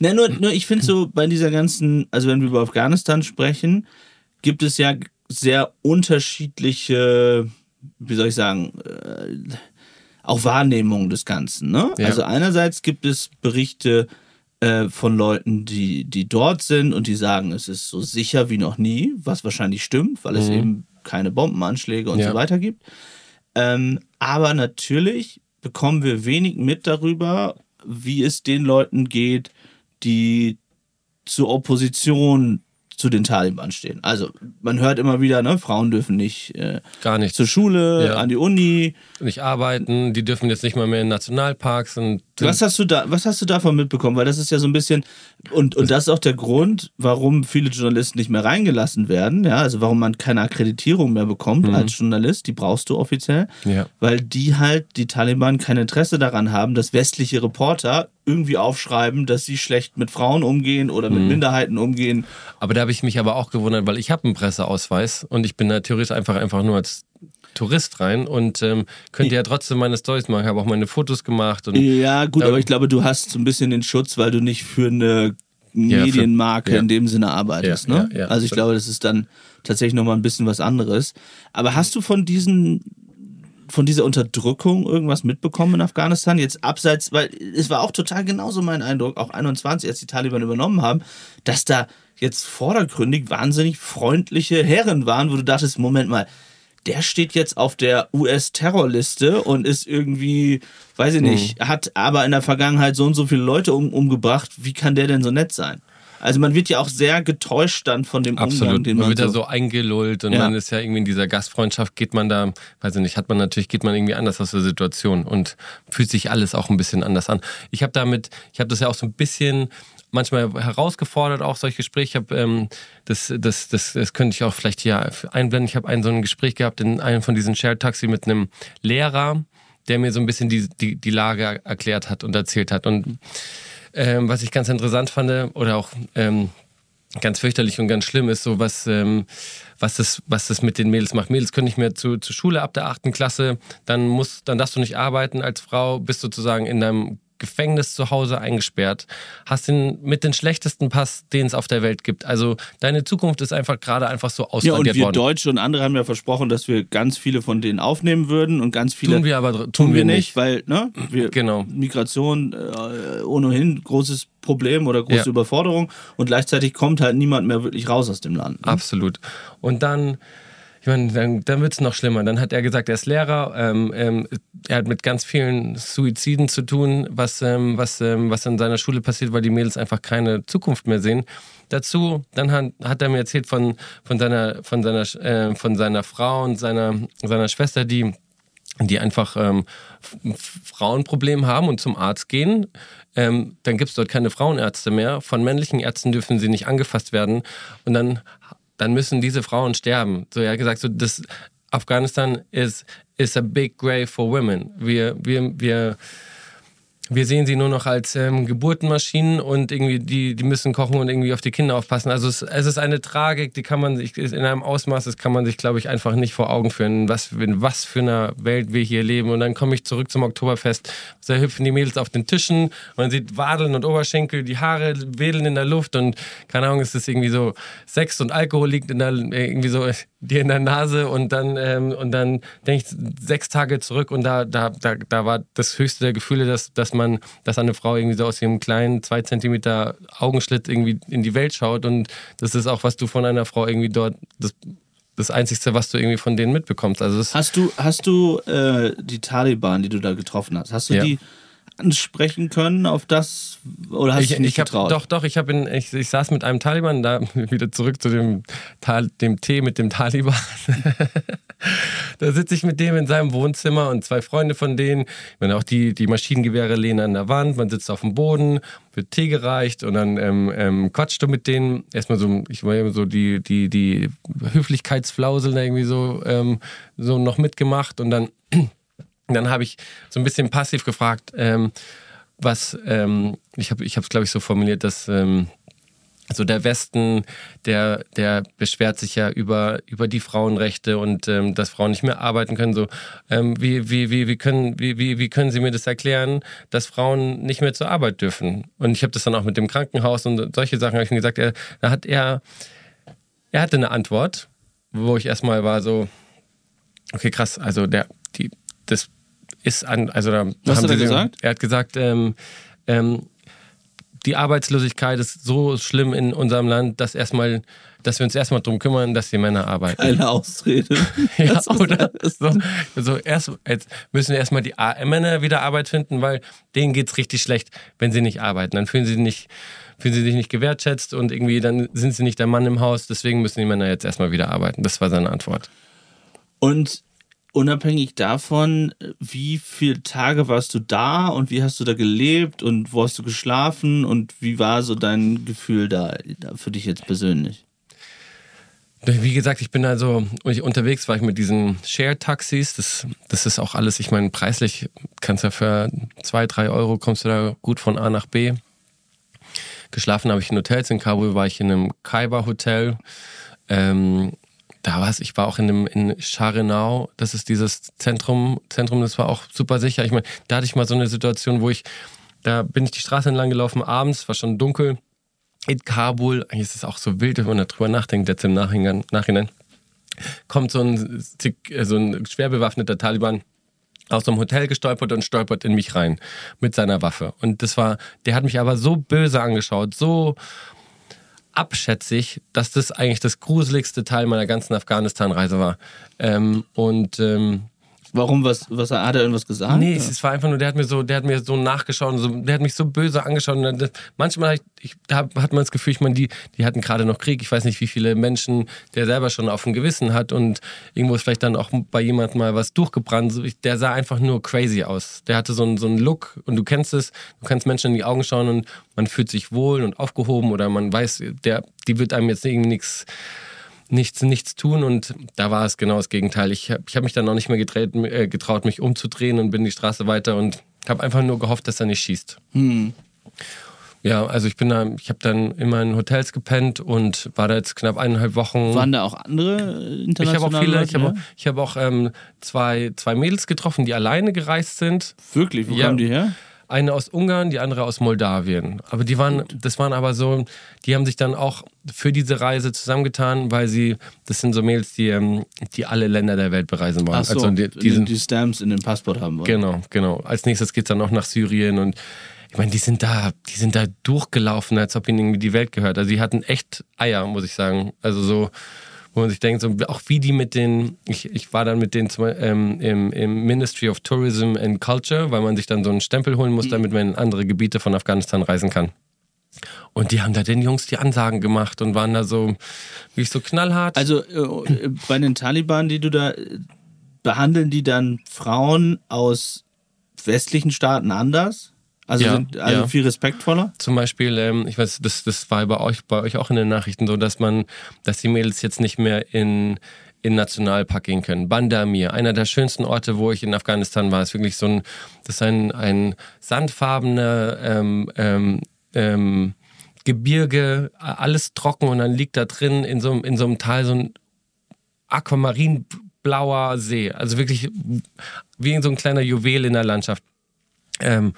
Na, nur, nur ich finde so (clears throat) bei dieser ganzen, also wenn wir über Afghanistan sprechen, gibt es ja sehr unterschiedliche, wie soll ich sagen, äh, auch Wahrnehmungen des Ganzen. Ne? Ja. Also einerseits gibt es Berichte äh, von Leuten, die, die dort sind und die sagen, es ist so sicher wie noch nie, was wahrscheinlich stimmt, weil es eben keine Bombenanschläge und Ja. so weiter gibt. Ähm, aber natürlich bekommen wir wenig mit darüber, wie es den Leuten geht, die zur Opposition zu den Taliban stehen. Also man hört immer wieder, ne, Frauen dürfen nicht äh, gar nichts. zur Schule, Ja. an die Uni. nicht arbeiten, die dürfen jetzt nicht mal mehr in Nationalparks und Was hast du da, was hast du davon mitbekommen? Weil das ist ja so ein bisschen und und das ist auch der Grund, warum viele Journalisten nicht mehr reingelassen werden. Ja, also warum man keine Akkreditierung mehr bekommt als Journalist. Die brauchst du offiziell, Ja. weil die halt die Taliban kein Interesse daran haben, dass westliche Reporter irgendwie aufschreiben, dass sie schlecht mit Frauen umgehen oder mit Minderheiten umgehen. Aber da habe ich mich aber auch gewundert, weil ich habe einen Presseausweis und ich bin da theoretisch einfach, einfach nur als Tourist rein und ähm, könnte ja trotzdem meine Stories machen. Ich habe auch meine Fotos gemacht und Ja, gut, aber ich glaube, du hast so ein bisschen den Schutz, weil du nicht für eine Ja, für- Medienmarke ja. in dem Sinne arbeitest. Ja, ne? Also ich glaube, das ist dann tatsächlich nochmal ein bisschen was anderes. Aber hast du von diesen von dieser Unterdrückung irgendwas mitbekommen in Afghanistan? Jetzt abseits, weil es war auch total genauso mein Eindruck, auch 21, als die Taliban übernommen haben, dass da jetzt vordergründig wahnsinnig freundliche Herren waren, wo du dachtest, Moment mal, der steht jetzt auf der US-Terrorliste und ist irgendwie, weiß ich nicht, hat aber in der Vergangenheit so und so viele Leute um, umgebracht. Wie kann der denn so nett sein? Also man wird ja auch sehr getäuscht dann von dem Umgang, Absolut. den man man wird ja so, so eingelullt und Ja. man ist ja irgendwie in dieser Gastfreundschaft, geht man da, weiß ich nicht, hat man natürlich, geht man irgendwie anders aus der Situation und fühlt sich alles auch ein bisschen anders an. Ich habe damit, ich habe das ja auch so ein bisschen manchmal herausgefordert, auch solche Gespräche. Ich habe ähm, das, das, das, das könnte ich auch vielleicht hier einblenden. Ich habe ein so ein Gespräch gehabt in einem von diesen Shared Taxi mit einem Lehrer, der mir so ein bisschen die, die, die Lage erklärt hat und erzählt hat. Und ähm, was ich ganz interessant fand oder auch ähm, ganz fürchterlich und ganz schlimm ist, so was, ähm, was, das, was das mit den Mädels macht. Mädels können nicht mehr zu, zur Schule ab der achten Klasse, dann, muss, dann darfst du nicht arbeiten als Frau, bist sozusagen in deinem Gefängnis zu Hause eingesperrt, hast den mit den schlechtesten Pass, den es auf der Welt gibt. Also deine Zukunft ist einfach gerade einfach so ausradiert Ja, und wir worden. Deutsche und andere haben ja versprochen, dass wir ganz viele von denen aufnehmen würden und ganz viele tun wir aber tun, tun wir nicht, weil ne, wir, genau. Migration äh, ohnehin großes Problem oder große Ja. Überforderung und gleichzeitig kommt halt niemand mehr wirklich raus aus dem Land. ne? Absolut. Und dann, meine, dann, dann wird es noch schlimmer. Dann hat er gesagt, er ist Lehrer. Ähm, ähm, er hat mit ganz vielen Suiziden zu tun, was, ähm, was, ähm, was in seiner Schule passiert, weil die Mädels einfach keine Zukunft mehr sehen. Dazu, dann hat, hat er mir erzählt von, von, seiner, von, seiner, äh, von seiner Frau und seiner, seiner Schwester, die die einfach ähm, F- Frauenproblem haben und zum Arzt gehen, ähm, dann gibt es dort keine Frauenärzte mehr. Von männlichen Ärzten dürfen sie nicht angefasst werden. Und dann, dann müssen diese Frauen sterben. So, er hat gesagt, so, das Afghanistan is, is a big grave for women. Wir, wir, wir, wir sehen sie nur noch als ähm, Geburtenmaschinen und irgendwie die, die müssen kochen und irgendwie auf die Kinder aufpassen. Also es, es ist eine Tragik, die kann man sich in einem Ausmaß, das kann man sich, glaube ich, einfach nicht vor Augen führen, was, in was für einer Welt wir hier leben. Und dann komme ich zurück zum Oktoberfest, da hüpfen die Mädels auf den Tischen, man sieht Wadeln und Oberschenkel, die Haare wedeln in der Luft und keine Ahnung, es ist irgendwie so Sex und Alkohol liegt in der, irgendwie so dir in der Nase und dann, ähm, und dann denke ich sechs Tage zurück und da, da, da, da war das höchste der Gefühle, dass, dass man, dass eine Frau irgendwie so aus ihrem kleinen zwei Zentimeter Augenschlitt irgendwie in die Welt schaut und das ist auch, was du von einer Frau irgendwie dort, das, das Einzigste, was du irgendwie von denen mitbekommst. Also Hast du, hast du äh, die Taliban, die du da getroffen hast, hast du Ja. die ansprechen können auf das oder hast du ich, dich nicht ich hab, getraut? doch, doch, ich, hab in, ich, ich saß mit einem Taliban, da (laughs) wieder zurück zu dem, Tal, dem Tee mit dem Taliban. (laughs) da sitze ich mit dem in seinem Wohnzimmer und zwei Freunde von denen. Ich meine, auch die, die Maschinengewehre lehnen an der Wand, man sitzt auf dem Boden, wird Tee gereicht und dann ähm, ähm, quatscht du mit denen. Erstmal so, ich war eben so die, die, die Höflichkeitsflauseln irgendwie so, ähm, so noch mitgemacht und dann dann habe ich so ein bisschen passiv gefragt, ähm, was, ähm, ich habe es, glaube ich, so formuliert, dass ähm, so der Westen, der, der beschwert sich ja über, über die Frauenrechte und ähm, dass Frauen nicht mehr arbeiten können. So, ähm, wie, wie, wie, wie, können, wie, wie, wie können Sie mir das erklären, dass Frauen nicht mehr zur Arbeit dürfen? Und ich habe das dann auch mit dem Krankenhaus und solche Sachen ich gesagt. Er, da hat er, er hatte eine Antwort, wo ich erstmal war so, okay, krass, also der, die, das ist an, also da Was haben hat er gesagt? Er hat gesagt, ähm, ähm, die Arbeitslosigkeit ist so schlimm in unserem Land, dass erstmal, dass wir uns erstmal drum kümmern, dass die Männer arbeiten. Eine Ausrede. (laughs) (laughs) Ja, Das oder so, so erst, jetzt müssen wir erstmal die Männer wieder Arbeit finden, weil denen geht's richtig schlecht, wenn sie nicht arbeiten. Dann fühlen sie sich nicht, fühlen sie sich nicht gewertschätzt und irgendwie dann sind sie nicht der Mann im Haus. Deswegen müssen die Männer jetzt erstmal wieder arbeiten. Das war seine Antwort. Und unabhängig davon, wie viele Tage warst du da und wie hast du da gelebt und wo hast du geschlafen und wie war so dein Gefühl da, für dich jetzt persönlich? Wie gesagt, ich bin also unterwegs, war ich mit diesen Share-Taxis. Das, das ist auch alles, ich meine, preislich kannst du ja für zwei, drei Euro kommst du da gut von A nach B. Geschlafen habe ich in Hotels. In Kabul war ich in einem Kaiba-Hotel. Ähm, da war es, ich war auch in einem in Charenau, das ist dieses Zentrum, Zentrum, das war auch super sicher. Ich meine, da hatte ich mal so eine Situation, wo ich, da bin ich die Straße entlang gelaufen abends, war schon dunkel in Kabul, eigentlich ist es auch so wild, wenn man darüber nachdenkt, jetzt im Nachhinein, Nachhinein kommt so ein, so ein schwer bewaffneter Taliban aus einem Hotel gestolpert und stolpert in mich rein mit seiner Waffe. Und das war, der hat mich aber so böse angeschaut, so abschätzig, dass das eigentlich das gruseligste Teil meiner ganzen Afghanistan-Reise war. Ähm, und ähm, Warum, was, was hat er irgendwas gesagt? Nee, es, war einfach nur, der hat mir so, der hat mir so nachgeschaut so, der hat mich so böse angeschaut. Und das, manchmal ich, ich, da hat man das Gefühl, ich meine, die, die hatten gerade noch Krieg. Ich weiß nicht, wie viele Menschen der selber schon auf dem Gewissen hat und irgendwo ist vielleicht dann auch bei jemandem mal was durchgebrannt. Der sah einfach nur crazy aus. Der hatte so einen, so einen Look und du kennst es, du kannst Menschen in die Augen schauen und man fühlt sich wohl und aufgehoben oder man weiß, der, die wird einem jetzt irgendwie nichts nichts, nichts tun und da war es genau das Gegenteil. Ich habe ich hab mich dann noch nicht mehr gedreht, äh, getraut, mich umzudrehen und bin die Straße weiter und habe einfach nur gehofft, dass er nicht schießt. Hm. Ja, also ich bin da, ich habe dann immer in Hotels gepennt und war da jetzt knapp eineinhalb Wochen. Waren da auch andere äh, ich habe internationale auch viele, Leute, ich habe ja? auch, ich hab auch ähm, zwei, zwei Mädels getroffen, die alleine gereist sind. Wirklich, wo Ja. kamen die her? Eine aus Ungarn, die andere aus Moldawien. Aber die waren, das waren aber so, die haben sich dann auch für diese Reise zusammengetan, weil sie, das sind so Mails, die, ähm, die alle Länder der Welt bereisen wollen. Ach so, also die, die, sind, die Stamps in den Passport haben wollen. Genau, genau. Als nächstes geht es dann noch nach Syrien und ich meine, die sind da, die sind da durchgelaufen, als ob ihnen irgendwie die Welt gehört. Also die hatten echt Eier, muss ich sagen. Also so, wo man sich denkt, so, auch wie die mit den, ich, ich war dann mit denen zum, ähm, im, im Ministry of Tourism and Culture, weil man sich dann so einen Stempel holen muss, damit man in andere Gebiete von Afghanistan reisen kann. Und die haben da den Jungs die Ansagen gemacht und waren da so, wie ich so knallhart. Also äh, bei den Taliban, die du da äh, behandeln die dann Frauen aus westlichen Staaten anders? Also Ja, sind also ja. viel respektvoller? Zum Beispiel, ähm, ich weiß, das, das war bei euch, bei euch auch in den Nachrichten so, dass man, dass die Mädels jetzt nicht mehr in in Nationalpark gehen können. Bandamir, einer der schönsten Orte, wo ich in Afghanistan war, ist wirklich so ein, das ist ein, ein sandfarbener ähm, ähm, ähm, Gebirge, alles trocken und dann liegt da drin in so, einem- in so einem Tal so ein aquamarinblauer See. Also wirklich wie in so ein kleiner Juwel in der Landschaft. Ähm,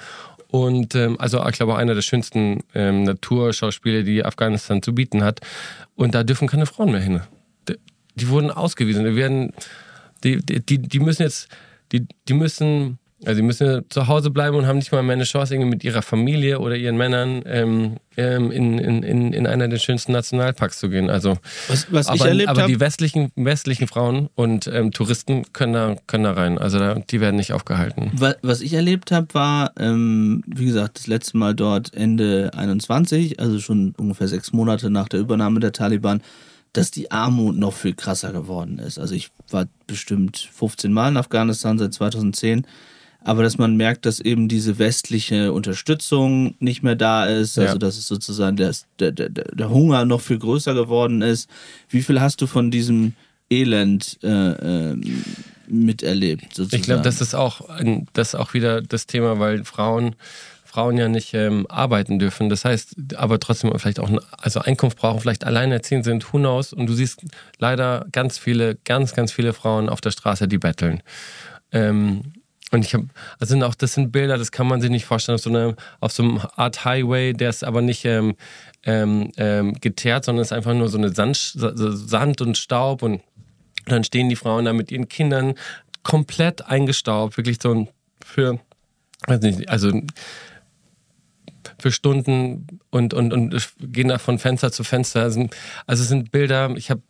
und ähm, also ich glaube einer der schönsten ähm, Naturschauspiele, die Afghanistan zu bieten hat. Und da dürfen keine Frauen mehr hin. Die, die wurden ausgewiesen. Die werden, die, die die müssen jetzt, die, die müssen, also die müssen zu Hause bleiben und haben nicht mal mehr eine Chance, irgendwie mit ihrer Familie oder ihren Männern ähm, ähm, in, in, in, in einer der schönsten Nationalparks zu gehen. Also Was, was ich aber, erlebt aber die westlichen, westlichen Frauen und ähm, Touristen können da, können da rein. Also da, die werden nicht aufgehalten. Wa- Was ich erlebt habe, war, ähm, wie gesagt, das letzte Mal dort Ende 21, also schon ungefähr sechs Monate nach der Übernahme der Taliban, dass die Armut noch viel krasser geworden ist. Also ich war bestimmt 15 Mal in Afghanistan seit 2010, aber dass man merkt, dass eben diese westliche Unterstützung nicht mehr da ist, Ja. also dass es sozusagen der, der, der, Hunger noch viel größer geworden ist. Wie viel hast du von diesem Elend äh, ähm, miterlebt? Sozusagen? Ich glaube, das ist auch das ist auch wieder das Thema, weil Frauen Frauen ja nicht ähm, arbeiten dürfen. Das heißt, aber trotzdem vielleicht auch also Einkunft brauchen, vielleicht alleinerziehend sind, who knows? Und du siehst leider ganz viele, ganz, ganz viele Frauen auf der Straße, die betteln. Ähm, und ich habe, also auch das sind Bilder, das kann man sich nicht vorstellen, auf so, einer, auf so einem Art Highway, der ist aber nicht ähm, ähm, ähm, geteert, sondern ist einfach nur so eine Sand, Sand und Staub und dann stehen die Frauen da mit ihren Kindern komplett eingestaubt, wirklich so ein für, weiß nicht, also für Stunden und, und, und gehen da von Fenster zu Fenster. Also, also es sind Bilder, ich habe,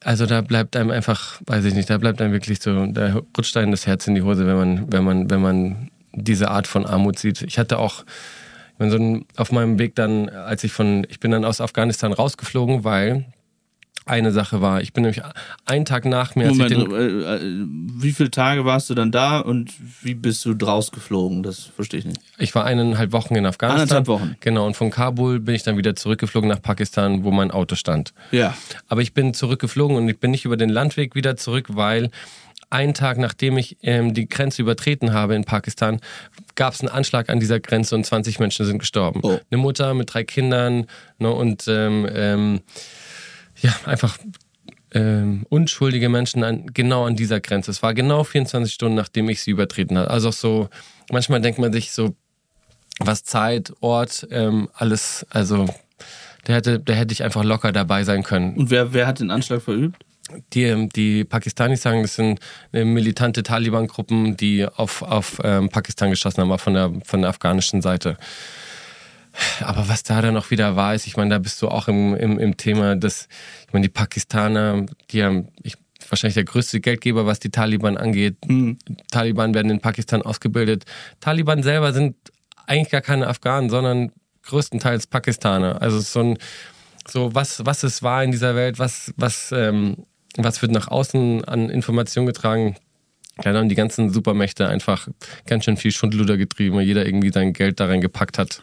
also da bleibt einem einfach, weiß ich nicht, da bleibt einem wirklich so, da rutscht einem das Herz in die Hose, wenn man, wenn man, wenn man diese Art von Armut sieht. Ich hatte auch, ich bin so auf meinem Weg dann, als ich von, ich bin dann aus Afghanistan rausgeflogen, weil eine Sache war, ich bin nämlich einen Tag nach mir, Moment, den, äh, äh, wie viele Tage warst du dann da und wie bist du draus geflogen? Das verstehe ich nicht. Ich war eineinhalb Wochen in Afghanistan. Eineinhalb Wochen. Genau, und von Kabul bin ich dann wieder zurückgeflogen nach Pakistan, wo mein Auto stand. Ja. Aber ich bin zurückgeflogen und ich bin nicht über den Landweg wieder zurück, weil einen Tag nachdem ich ähm, die Grenze übertreten habe in Pakistan, gab es einen Anschlag an dieser Grenze und 20 Menschen sind gestorben. Oh. Eine Mutter mit drei Kindern ne, und ähm, ähm, ja, einfach ähm, unschuldige Menschen an, genau an dieser Grenze. Es war genau 24 Stunden, nachdem ich sie übertreten habe. Also auch so, manchmal denkt man sich so, was Zeit, Ort, ähm, alles, also der hätte, der hätte ich einfach locker dabei sein können. Und wer, wer hat den Anschlag verübt? Die, die Pakistanis sagen, das sind äh, militante Taliban-Gruppen, die auf, auf ähm, Pakistan geschossen haben, auch von der, von der afghanischen Seite. Aber was da dann auch wieder war, ist, ich meine, da bist du auch im, im, im Thema, dass, ich meine, die Pakistaner, die haben, ich, wahrscheinlich der größte Geldgeber, was die Taliban angeht. Taliban werden in Pakistan ausgebildet. Taliban selber sind eigentlich gar keine Afghanen, sondern größtenteils Pakistaner. Also so ein, so was, was es war in dieser Welt, was, was, ähm, was wird nach außen an Informationen getragen. Ja, dann haben die ganzen Supermächte einfach ganz schön viel Schundluder getrieben, weil jeder irgendwie sein Geld da reingepackt hat.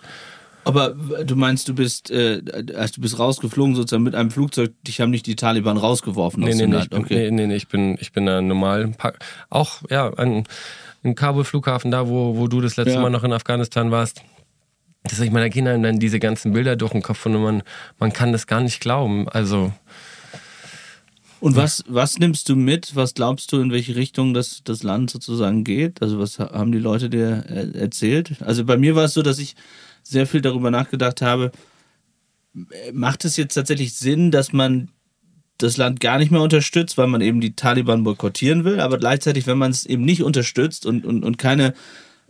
Aber du meinst, du bist, äh, also du bist rausgeflogen sozusagen mit einem Flugzeug, dich haben nicht die Taliban rausgeworfen Nee, aus nee, dem nee, Land. ich bin, Okay. nee, nee, nee, ich bin, ich bin da normal. Auch, ja, an, im Kabul-Flughafen, da, wo, wo du das letzte Ja. Mal noch in Afghanistan warst. Das, ich meine, da gehen einem dann diese ganzen Bilder durch den Kopf und man, man kann das gar nicht glauben. Also, Und was, was nimmst du mit? Was glaubst du, in welche Richtung das, das Land sozusagen geht? Also was haben die Leute dir äh, erzählt? Also bei mir war es so, dass ich sehr viel darüber nachgedacht habe, macht es jetzt tatsächlich Sinn, dass man das Land gar nicht mehr unterstützt, weil man eben die Taliban boykottieren will, aber gleichzeitig, wenn man es eben nicht unterstützt und, und, und keine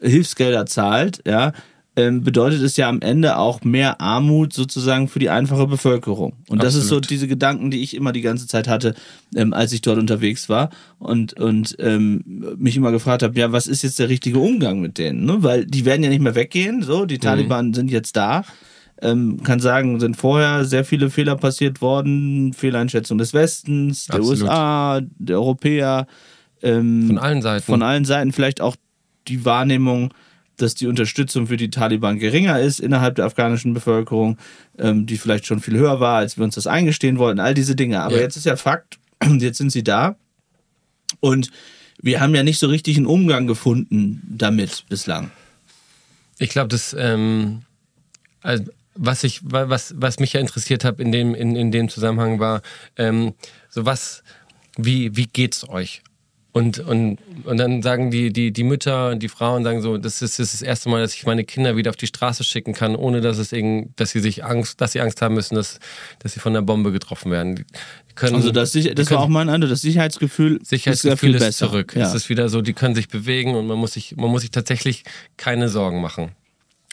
Hilfsgelder zahlt, ja, ähm, bedeutet es ja am Ende auch mehr Armut sozusagen für die einfache Bevölkerung. Und das ist so diese Gedanken, die ich immer die ganze Zeit hatte, ähm, als ich dort unterwegs war und, und ähm, mich immer gefragt habe, ja, was ist jetzt der richtige Umgang mit denen? Ne? Weil die werden ja nicht mehr weggehen, so, die mhm. Taliban sind jetzt da. Ähm, kann sagen, sind vorher sehr viele Fehler passiert worden, Fehleinschätzung des Westens, der Absolut. USA, der Europäer. Ähm, von allen Seiten. Von allen Seiten vielleicht auch die Wahrnehmung, dass die Unterstützung für die Taliban geringer ist innerhalb der afghanischen Bevölkerung, ähm, die vielleicht schon viel höher war, als wir uns das eingestehen wollten, all diese Dinge. Aber ja. jetzt ist ja Fakt, (clears throat) jetzt sind sie da und wir haben ja nicht so richtig einen Umgang gefunden damit bislang. Ich glaube, das, ähm, also was ich, was, was mich ja interessiert hat in dem, in, in dem Zusammenhang war, ähm, so was, wie, wie geht's euch? Und, und, und dann sagen die, die, die Mütter und die Frauen sagen so, das ist, das ist das erste Mal, dass ich meine Kinder wieder auf die Straße schicken kann, ohne dass es irgend, dass sie sich Angst, dass sie Angst haben müssen, dass, dass sie von der Bombe getroffen werden. Können, also das, das können, war auch mein Eindruck, das Sicherheitsgefühl, Sicherheitsgefühl ist, ist zurück. Ja. Es ist wieder so, die können sich bewegen und man muss sich, man muss sich tatsächlich keine Sorgen machen.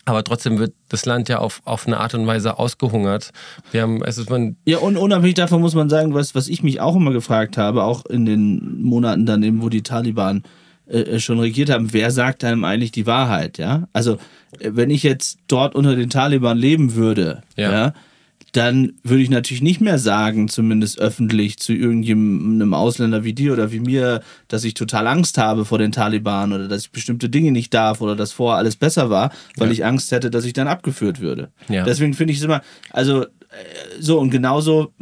Aber trotzdem wird das Land ja auf, auf eine Art und Weise ausgehungert. Wir haben, es ist man ja, und unabhängig davon muss man sagen, was, was ich mich auch immer gefragt habe, auch in den Monaten dann eben, wo die Taliban äh, äh schon regiert haben, wer sagt einem eigentlich die Wahrheit, ja? Also, äh, wenn ich jetzt dort unter den Taliban leben würde, ja, ja dann würde ich natürlich nicht mehr sagen, zumindest öffentlich zu irgendeinem Ausländer wie dir oder wie mir, dass ich total Angst habe vor den Taliban oder dass ich bestimmte Dinge nicht darf oder dass vorher alles besser war, weil ja. ich Angst hätte, dass ich dann abgeführt würde. Ja. Deswegen finde ich es immer, also äh, so und genauso,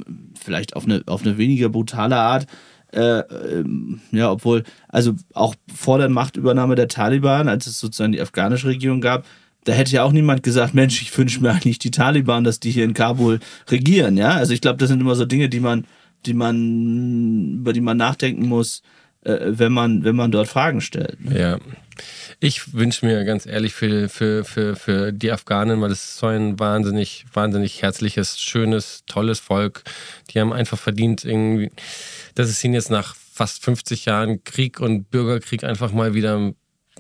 vielleicht auf eine, auf eine weniger brutale Art, äh, ähm, ja, obwohl, also auch vor der Machtübernahme der Taliban, als es sozusagen die afghanische Regierung gab, da hätte ja auch niemand gesagt, Mensch, ich wünsche mir eigentlich die Taliban, dass die hier in Kabul regieren, ja. Also ich glaube, das sind immer so Dinge, die man, die man, über die man nachdenken muss, äh, wenn man, wenn man dort Fragen stellt. Ne? Ja. Ich wünsche mir ganz ehrlich für, für, für, für die Afghanen, weil es so ein wahnsinnig, wahnsinnig herzliches, schönes, tolles Volk. Die haben einfach verdient, irgendwie, dass es ihnen jetzt nach fast 50 Jahren Krieg und Bürgerkrieg einfach mal wieder,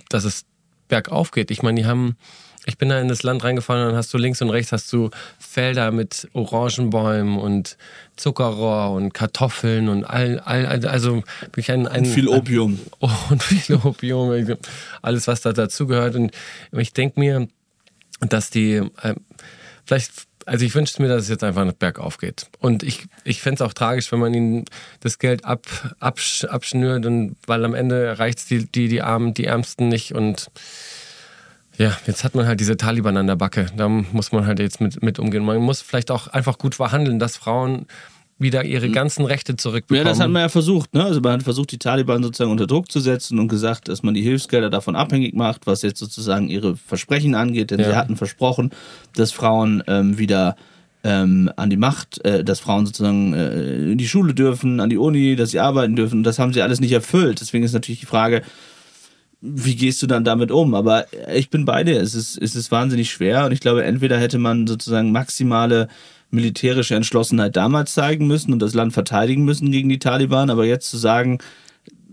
dass es bergauf geht. Ich meine, die haben ich bin da in das Land reingefahren und dann hast du links und rechts hast du Felder mit Orangenbäumen und Zuckerrohr und Kartoffeln und all, all also wirklich ein, ein und viel Opium ein, (laughs) und viel Opium, alles was da dazugehört und ich denke mir, dass die äh, vielleicht also ich wünschte mir, dass es jetzt einfach nach bergauf geht. Und ich, ich fände es auch tragisch, wenn man ihnen das Geld ab, absch, abschnürt, und, weil am Ende erreicht es die, die, die Armen, die Ärmsten nicht. Und ja, jetzt hat man halt diese Taliban an der Backe. Da muss man halt jetzt mit, mit umgehen. Man muss vielleicht auch einfach gut verhandeln, dass Frauen wieder ihre hm. ganzen Rechte zurückbekommen. Ja, das hat man ja versucht. Ne? Also man hat versucht, die Taliban sozusagen unter Druck zu setzen und gesagt, dass man die Hilfsgelder davon abhängig macht, was jetzt sozusagen ihre Versprechen angeht. Denn ja. sie hatten versprochen, dass Frauen ähm, wieder ähm, an die Macht, äh, dass Frauen sozusagen äh, in die Schule dürfen, an die Uni, dass sie arbeiten dürfen. Das haben sie alles nicht erfüllt. Deswegen ist natürlich die Frage, wie gehst du dann damit um? Aber ich bin bei dir. Es ist, es ist wahnsinnig schwer und ich glaube, entweder hätte man sozusagen maximale militärische Entschlossenheit damals zeigen müssen und das Land verteidigen müssen gegen die Taliban, aber jetzt zu sagen,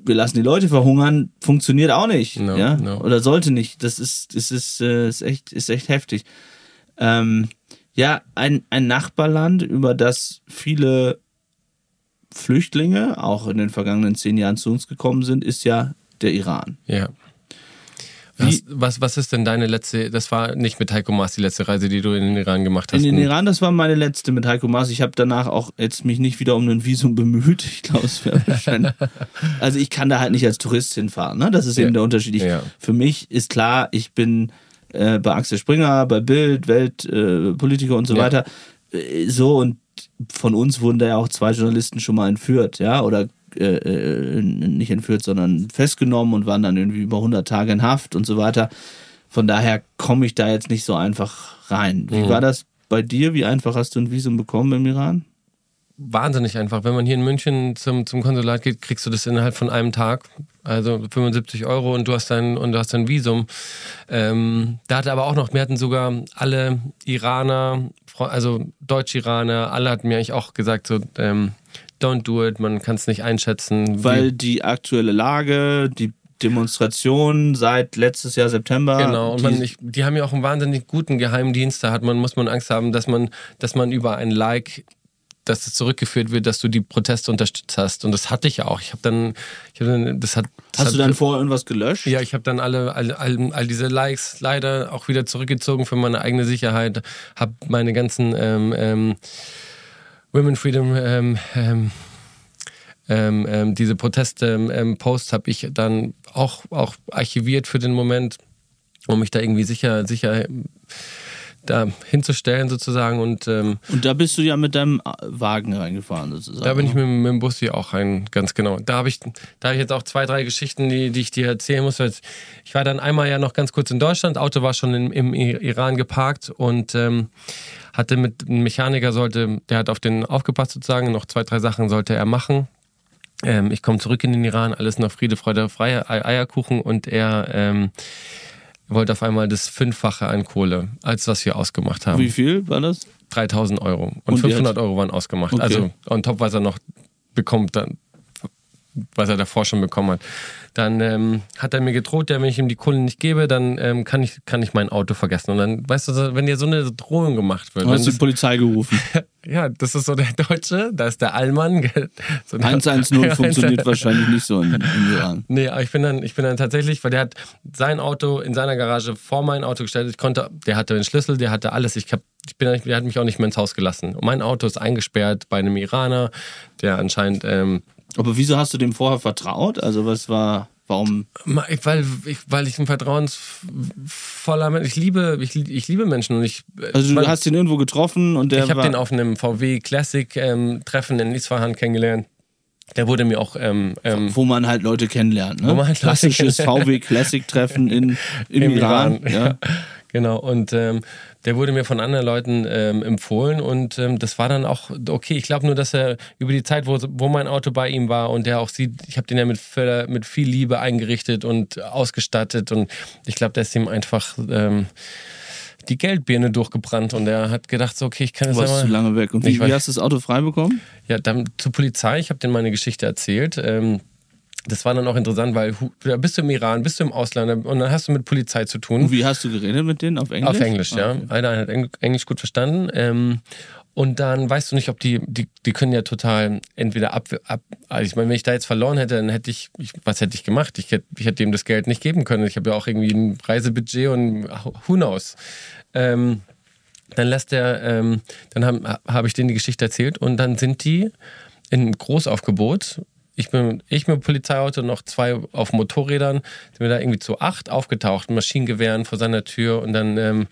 wir lassen die Leute verhungern, funktioniert auch nicht. No, ja? No. Oder sollte nicht. Das ist, das ist, äh, ist, echt, ist echt heftig. Ähm, ja, ein, ein Nachbarland, über das viele Flüchtlinge auch in den vergangenen zehn Jahren zu uns gekommen sind, ist ja der Iran. Ja. Was, was, was ist denn deine letzte, das war nicht mit Heiko Maas die letzte Reise, die du in den Iran gemacht hast? In den Iran, das war meine letzte mit Heiko Maas. Ich habe danach auch jetzt mich nicht wieder um ein Visum bemüht. Ich glaube, es wäre wahrscheinlich. (laughs) also ich kann da halt nicht als Tourist hinfahren. Ne? Das ist ja. eben der Unterschied. Ich, ja. Für mich ist klar, ich bin äh, bei Axel Springer, bei Bild, Weltpolitiker äh, und so ja. weiter. Äh, so und von uns wurden da ja auch zwei Journalisten schon mal entführt, ja, oder äh, äh, nicht entführt, sondern festgenommen und waren dann irgendwie über 100 Tage in Haft und so weiter. Von daher komme ich da jetzt nicht so einfach rein. Wie mhm. war das bei dir? Wie einfach hast du ein Visum bekommen im Iran? wahnsinnig einfach. Wenn man hier in München zum, zum Konsulat geht, kriegst du das innerhalb von einem Tag. Also 75 Euro und du hast dein, und du hast dein Visum. Ähm, da hatte aber auch noch, wir hatten sogar alle Iraner, also Deutsch-Iraner, alle hatten mir eigentlich auch gesagt, so, ähm, don't do it, man kann es nicht einschätzen. Weil die aktuelle Lage, die Demonstrationen seit letztes Jahr September. Genau, und man, ich, die haben ja auch einen wahnsinnig guten Geheimdienst. Da hat man, muss man Angst haben, dass man, dass man über ein Like dass es zurückgeführt wird, dass du die Proteste unterstützt hast. Und das hatte ich ja auch. Ich habe dann, ich hab dann, das hat. Das hast hat, du dann vorher irgendwas gelöscht? Ja, ich habe dann alle, all, all, all, diese Likes leider auch wieder zurückgezogen für meine eigene Sicherheit. Habe meine ganzen ähm, ähm, Women Freedom ähm, ähm, ähm, ähm diese Proteste-Posts habe ich dann auch, auch archiviert für den Moment, um mich da irgendwie sicher, sicher da hinzustellen sozusagen. Und, ähm, und da bist du ja mit deinem Wagen reingefahren sozusagen. Da bin ich mit, mit dem Bus hier auch rein, ganz genau. Da habe ich, da hab ich jetzt auch zwei, drei Geschichten, die, die ich dir erzählen muss. Ich war dann einmal ja noch ganz kurz in Deutschland, Auto war schon in, im Iran geparkt und ähm, hatte mit einem Mechaniker sollte, der hat auf den aufgepasst sozusagen, noch zwei, drei Sachen sollte er machen. Ähm, ich komme zurück in den Iran, alles noch Friede, Freude, Freie, Eierkuchen und er ähm, wollte auf einmal das Fünffache an Kohle, als was wir ausgemacht haben. Wie viel war das? 3000 Euro. Und, und 500 Euro waren ausgemacht. Okay. Also on top, was er noch bekommt, dann, was er davor schon bekommen hat. Dann ähm, hat er mir gedroht, ja, wenn ich ihm die Kohle nicht gebe, dann ähm, kann, ich, kann ich mein Auto vergessen. Und dann, weißt du, wenn dir so eine Drohung gemacht wird. Du hast die Polizei gerufen. (laughs) ja, das ist so der Deutsche, da ist der Allmann. So 110 (laughs) funktioniert wahrscheinlich nicht so in, in (laughs) Iran. Nee, aber ich bin, dann, ich bin dann tatsächlich, weil der hat sein Auto in seiner Garage vor mein Auto gestellt. Ich konnte, der hatte den Schlüssel, der hatte alles. Ich hab, ich bin, der hat mich auch nicht mehr ins Haus gelassen. Und mein Auto ist eingesperrt bei einem Iraner, der anscheinend ähm, aber wieso hast du dem vorher vertraut? Also was war, warum? Weil ich, weil ich ein vertrauensvoller Mensch, ich liebe, ich, ich liebe Menschen und ich. Also du hast ihn irgendwo getroffen und der Ich habe den auf einem VW Classic ähm, Treffen in Isfahan kennengelernt. Der wurde mir auch. Ähm, ähm, wo man halt Leute kennenlernt, ne? Wo man halt Klassisches VW Classic Treffen in, (laughs) im, Im Iran. Iran ja. (laughs) Genau, und ähm, der wurde mir von anderen Leuten ähm, empfohlen und ähm, das war dann auch okay. Ich glaube nur, dass er über die Zeit, wo, wo mein Auto bei ihm war und der auch sieht, ich habe den ja mit, mit viel Liebe eingerichtet und ausgestattet und ich glaube, der ist ihm einfach ähm, die Geldbirne durchgebrannt und er hat gedacht, so, okay, ich kann jetzt Du warst zu lange weg. Und wie, wie hast du das Auto frei bekommen? Ja, dann zur Polizei. Ich habe denen meine Geschichte erzählt. Ähm, das war dann auch interessant, weil da bist du im Iran, bist du im Ausland und dann hast du mit Polizei zu tun. Und wie hast du geredet mit denen? Auf Englisch? Auf Englisch, ja. Okay. Einer hat Englisch gut verstanden. Ähm, und dann weißt du nicht, ob die, die, die können ja total entweder ab, ab also ich meine, wenn ich da jetzt verloren hätte, dann hätte ich, ich was hätte ich gemacht? Ich hätte, ich hätte ihm das Geld nicht geben können. Ich habe ja auch irgendwie ein Reisebudget und who knows. Ähm, dann lässt er, ähm, dann habe hab ich denen die Geschichte erzählt und dann sind die in Großaufgebot ich bin ich mit dem Polizeiauto, noch zwei auf Motorrädern, sind wir da irgendwie zu acht aufgetaucht, Maschinengewehren vor seiner Tür und dann, ähm,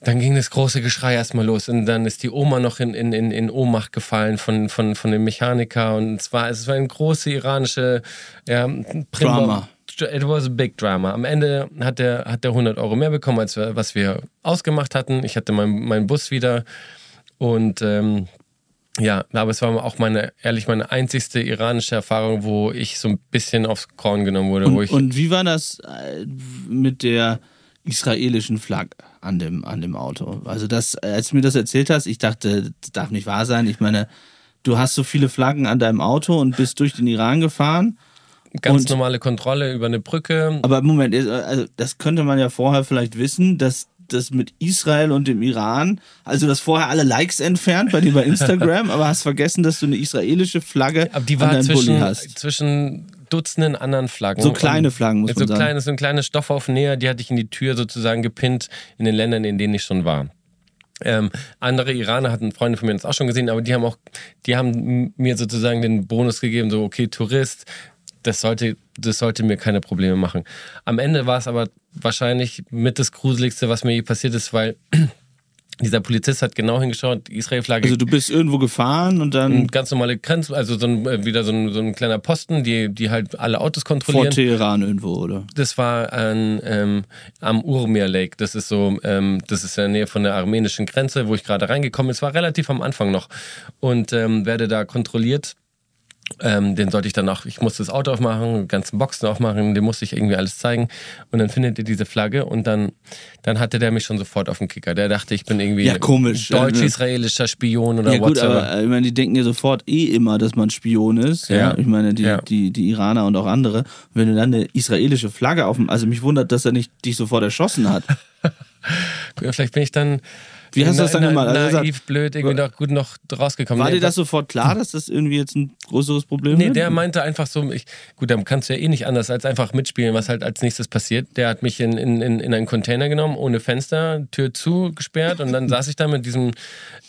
dann ging das große Geschrei erstmal los und dann ist die Oma noch in, in, in, in Ohnmacht gefallen von, von, von dem Mechaniker und es war, es war ein große iranische ja, Drama. It was a big drama. Am Ende hat der, hat der 100 Euro mehr bekommen, als wir, was wir ausgemacht hatten. Ich hatte meinen mein Bus wieder und ähm, ja, aber es war auch meine, ehrlich, meine einzigste iranische Erfahrung, wo ich so ein bisschen aufs Korn genommen wurde. Und, wo ich und wie war das äh, mit der israelischen Flagge an dem, an dem Auto? Also, das, als du mir das erzählt hast, ich dachte, das darf nicht wahr sein. Ich meine, du hast so viele Flaggen an deinem Auto und bist durch den Iran gefahren. Ganz und, normale Kontrolle über eine Brücke. Aber Moment, also das könnte man ja vorher vielleicht wissen, dass das mit Israel und dem Iran, also das vorher alle Likes entfernt bei dir bei Instagram, (laughs) aber hast vergessen, dass du eine israelische Flagge aber die war an deinem zwischen, Bulli hast. zwischen Dutzenden anderen Flaggen. So kleine Flaggen, muss man so sagen. Kleine, so ein kleines Stoffaufnäher, die hatte ich in die Tür sozusagen gepinnt in den Ländern, in denen ich schon war. Ähm, andere Iraner hatten Freunde von mir das auch schon gesehen, aber die haben auch, die haben mir sozusagen den Bonus gegeben, so okay, Tourist, das sollte, das sollte mir keine Probleme machen. Am Ende war es aber wahrscheinlich mit das Gruseligste, was mir je passiert ist, weil (clears throat) dieser Polizist hat genau hingeschaut, die Israel-Flagge. Also du bist irgendwo gefahren und dann ganz normale Grenzen, also so ein, äh, wieder so ein, so ein kleiner Posten, die, die halt alle Autos vor kontrollieren. Teheran irgendwo, oder? Das war an, ähm, am Urmir Lake. Das ist so, ähm, das ist in der Nähe von der armenischen Grenze, wo ich gerade reingekommen bin. Es war relativ am Anfang noch und ähm, werde da kontrolliert. Ähm, den sollte ich dann auch, ich musste das Auto aufmachen, die ganzen Boxen aufmachen, dem musste ich irgendwie alles zeigen. Und dann findet er diese Flagge und dann, dann hatte der mich schon sofort auf den Kicker. Der dachte, ich bin irgendwie Ja, komisch. deutsch-israelischer Spion oder Ja gut, whatever. aber äh, ich meine, die denken ja sofort eh immer, dass man Spion ist. Ja. Ja. Ich meine, die, Ja. die, die Iraner und auch andere. Und wenn du dann eine israelische Flagge auf dem, also mich wundert, dass er nicht dich sofort erschossen hat. (laughs) Vielleicht bin ich dann Wie hast du das dann gemacht? Also naiv, blöd, irgendwie noch gut noch rausgekommen. War Nee, dir das sofort klar, dass das irgendwie jetzt ein größeres Problem Nee, wird? der meinte einfach so, ich, gut, dann kannst du ja eh nicht anders als einfach mitspielen, was halt als nächstes passiert. Der hat mich in, in, in, in einen Container genommen, ohne Fenster, Tür zugesperrt und dann (laughs) saß ich da mit diesem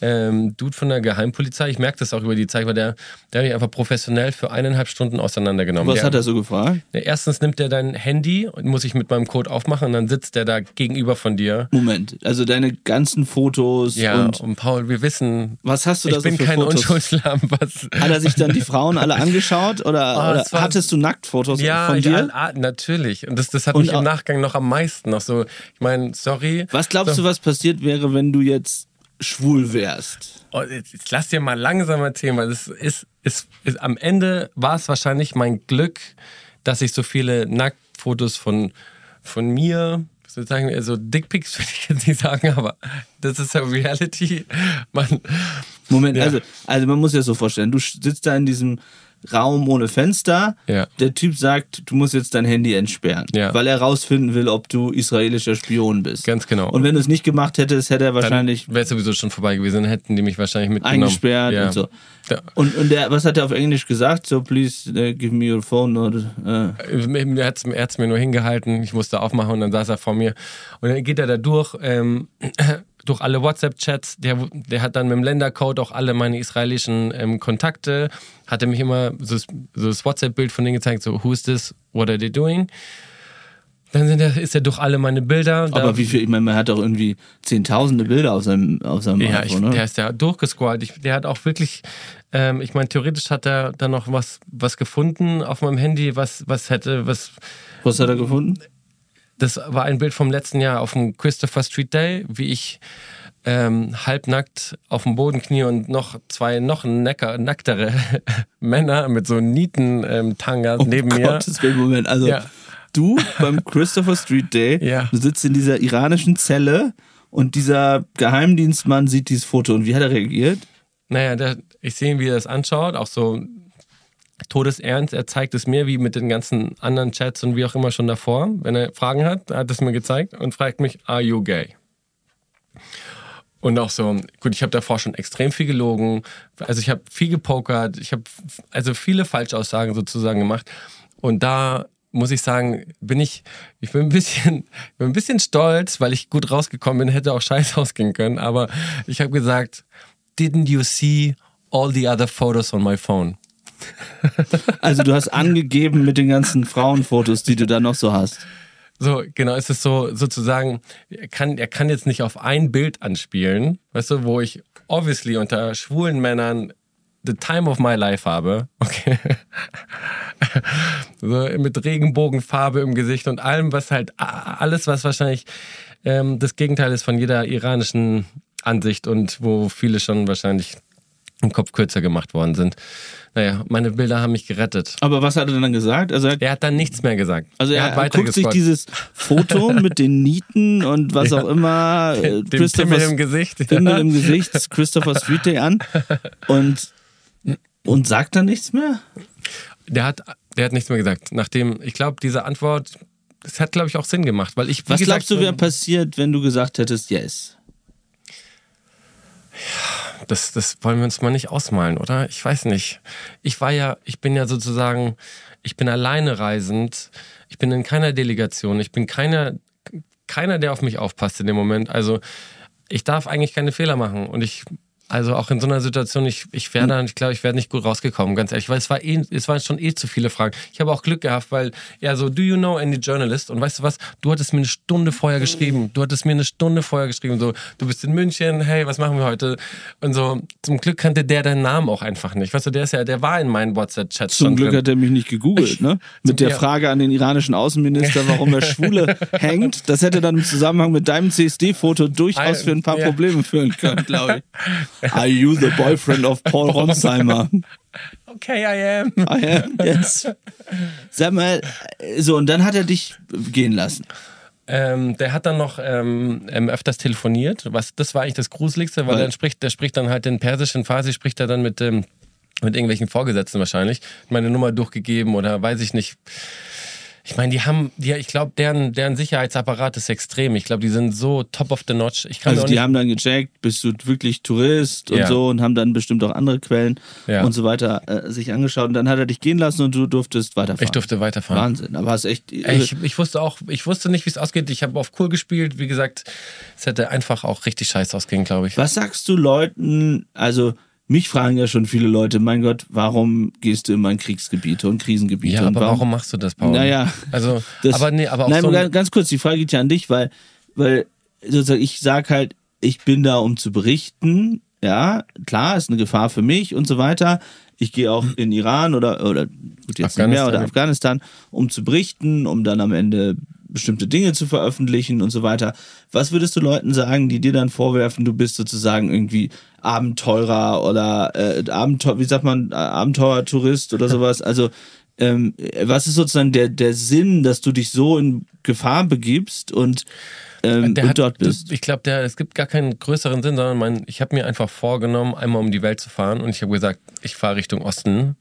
ähm, Dude von der Geheimpolizei. Ich merke das auch über die Zeit, weil der, der hat mich einfach professionell für eineinhalb Stunden auseinandergenommen. Was der, hat er so gefragt? der, Erstens nimmt er dein Handy und muss ich mit meinem Code aufmachen und dann sitzt der da gegenüber von dir. Moment, also deine ganzen Fotos Ja, und und, Paul, wir wissen, was hast du da ich so bin für kein Fotos? Unschuldslamm. Was, Hat er sich dann die Frauen alle angeschaut oder, Oh, oder war- hattest du Nacktfotos Ja, von dir? ah, natürlich. Und das, das hat Und mich auch- im Nachgang noch am meisten noch so. Ich meine, sorry. Was glaubst du, was passiert wäre, wenn du jetzt schwul wärst? Oh, jetzt, jetzt lass dir mal langsam erzählen, weil es ist, ist, ist, am Ende war es wahrscheinlich mein Glück, dass ich so viele Nacktfotos von, von mir, sozusagen, also Dickpics (laughs) würde ich jetzt nicht sagen, aber das ist ja Reality. Man, Moment, Ja. also, also man muss sich das so vorstellen, du sitzt da in diesem Raum ohne Fenster, Ja. der Typ sagt, du musst jetzt dein Handy entsperren, Ja. weil er rausfinden will, ob du israelischer Spion bist. Ganz genau. Und wenn du es nicht gemacht hättest, hätte er wahrscheinlich wäre es sowieso schon vorbei gewesen, hätten die mich wahrscheinlich mitgenommen. eingesperrt ja. und so. Ja. Und, und der, was hat er auf Englisch gesagt? So, please uh, give me your phone. Oder, äh. Er hat es mir nur hingehalten, ich musste aufmachen und dann saß er vor mir. Und dann geht er da durch, ähm, durch alle WhatsApp-Chats. Der, der hat dann mit dem Ländercode auch alle meine israelischen ähm, Kontakte, hatte mich immer so, das- so das WhatsApp-Bild von denen gezeigt, so, who is this, what are they doing? Dann sind er, ist er durch alle meine Bilder. Aber wie viel, ich meine, man hat doch irgendwie zehntausende Bilder auf seinem, auf seinem ja, ich, iPhone, ne? der ist ja durchgescrollt. Ich, der hat auch wirklich, ähm, ich meine, theoretisch hat er da noch was, was gefunden auf meinem Handy, was, was hätte, was, Was hat er gefunden? Das war ein Bild vom letzten Jahr auf dem Christopher Street Day, wie ich ähm, halbnackt auf dem Boden knie und noch zwei noch nacker, nacktere (laughs) Männer mit so Nieten-Tangas neben mir. Oh Gottes Willen, Moment. Also Ja. du beim Christopher Street Day, Ja. du sitzt in dieser iranischen Zelle und dieser Geheimdienstmann sieht dieses Foto und wie hat er reagiert? Naja, der, ich sehe ihn, wie er das anschaut, auch so todesernst. Er zeigt es mir, wie mit den ganzen anderen Chats und wie auch immer schon davor. Wenn er Fragen hat, hat es mir gezeigt und fragt mich, are you gay? Und auch so, gut, ich habe davor schon extrem viel gelogen. Also ich habe viel gepokert, ich habe also viele Falschaussagen sozusagen gemacht. Und da muss ich sagen, bin ich, ich bin ein bisschen, (laughs) bin ein bisschen stolz, weil ich gut rausgekommen bin, hätte auch scheiße ausgehen können. Aber ich habe gesagt, didn't you see all the other photos on my phone? (laughs) Also du hast angegeben mit den ganzen Frauenfotos, die du da noch so hast. So, genau, es ist so sozusagen, er kann, er kann jetzt nicht auf ein Bild anspielen, weißt du, wo ich obviously unter schwulen Männern the time of my life habe. Okay. (laughs) so, mit Regenbogenfarbe im Gesicht und allem, was halt, alles, was wahrscheinlich ähm, das Gegenteil ist von jeder iranischen Ansicht und wo viele schon wahrscheinlich im Kopf kürzer gemacht worden sind. Naja, meine Bilder haben mich gerettet. Aber was hat er dann gesagt? Also er, Er hat dann nichts mehr gesagt. also er, hat er weiter guckt sich dieses Foto (laughs) mit den Nieten und was Ja. auch immer, (laughs) äh, dem Pimmel Christopher im Gesicht. Pimmel im Gesicht, Christopher Street Day an und, und sagt dann nichts mehr? Der hat, der hat nichts mehr gesagt. Nachdem, ich glaube, diese Antwort, das hat, glaube ich, auch Sinn gemacht. Weil ich, Was gesagt, glaubst du, wäre passiert, wenn du gesagt hättest, yes? Das, das wollen wir uns mal nicht ausmalen, oder? Ich weiß nicht. Ich war ja, ich bin ja sozusagen, ich bin alleine reisend. Ich bin in keiner Delegation. Ich bin keiner, keiner, der auf mich aufpasst in dem Moment. Also, ich darf eigentlich keine Fehler machen. Und ich, Also auch in so einer Situation, ich, ich wäre dann, ich glaube, ich wäre nicht gut rausgekommen, ganz ehrlich, weil es war eh, es waren schon eh zu viele Fragen. Ich habe auch Glück gehabt, weil er so, do you know any journalist? Und weißt du was? Du hattest mir eine Stunde vorher geschrieben. Du hattest mir eine Stunde vorher geschrieben, so, du bist in München, hey, was machen wir heute? Und so, zum Glück kannte der deinen Namen auch einfach nicht. Weißt du, der ist ja, der war in meinen WhatsApp-Chats Zum Glück drin. hat er mich nicht gegoogelt, ne? (laughs) Mit der Frage an den iranischen Außenminister, warum er Schwule (laughs) hängt. Das hätte dann im Zusammenhang mit deinem CSD-Foto durchaus für ein paar Probleme führen können, glaube ich. (laughs) Are you the boyfriend of Paul Ronsheimer? Okay, I am. I am, yes. Sag mal, so, und dann hat er dich gehen lassen. Ähm, der hat dann noch ähm, ähm öfters telefoniert. Was, das war eigentlich das Gruseligste, weil, weil der spricht, der spricht dann halt den persischen Farsi, spricht er dann mit, ähm, mit irgendwelchen Vorgesetzten wahrscheinlich, meine Nummer durchgegeben oder weiß ich nicht. Ich meine, die haben, die, ich glaube, deren, deren Sicherheitsapparat ist extrem. Ich glaube, die sind so top of the notch. Ich kann also die haben dann gecheckt, bist du wirklich Tourist und ja. so und haben dann bestimmt auch andere Quellen ja. und so weiter äh, sich angeschaut. Und dann hat er dich gehen lassen und du durftest weiterfahren. Ich durfte weiterfahren. Wahnsinn, aber hast echt. Äh, ich, ich wusste auch, ich wusste nicht, wie es ausgeht. Ich habe auf cool gespielt. Wie gesagt, es hätte einfach auch richtig scheiße ausgehen, glaube ich. Was sagst du Leuten, also mich fragen ja schon viele Leute, mein Gott, warum gehst du immer in Kriegsgebiete und Krisengebiete? Ja, aber warum, warum, machst du das, Paul? Naja, also, das, aber nee, aber auch nein, so ganz kurz, die Frage geht ja an dich, weil, weil sozusagen ich sag halt, ich bin da, um zu berichten. Ja, klar, ist eine Gefahr für mich und so weiter. Ich gehe auch in Iran oder, oder gut, jetzt nicht mehr, oder Afghanistan, um zu berichten, um dann am Ende bestimmte Dinge zu veröffentlichen und so weiter. Was würdest du Leuten sagen, die dir dann vorwerfen, du bist sozusagen irgendwie Abenteurer oder äh, Abenteuer, wie sagt man, Abenteuertourist oder (laughs) sowas? Also ähm, was ist sozusagen der, der Sinn, dass du dich so in Gefahr begibst und, ähm, und hat, dort bist? Ich glaube, es gibt gar keinen größeren Sinn, sondern mein, ich habe mir einfach vorgenommen, einmal um die Welt zu fahren und ich habe gesagt, ich fahre Richtung Osten.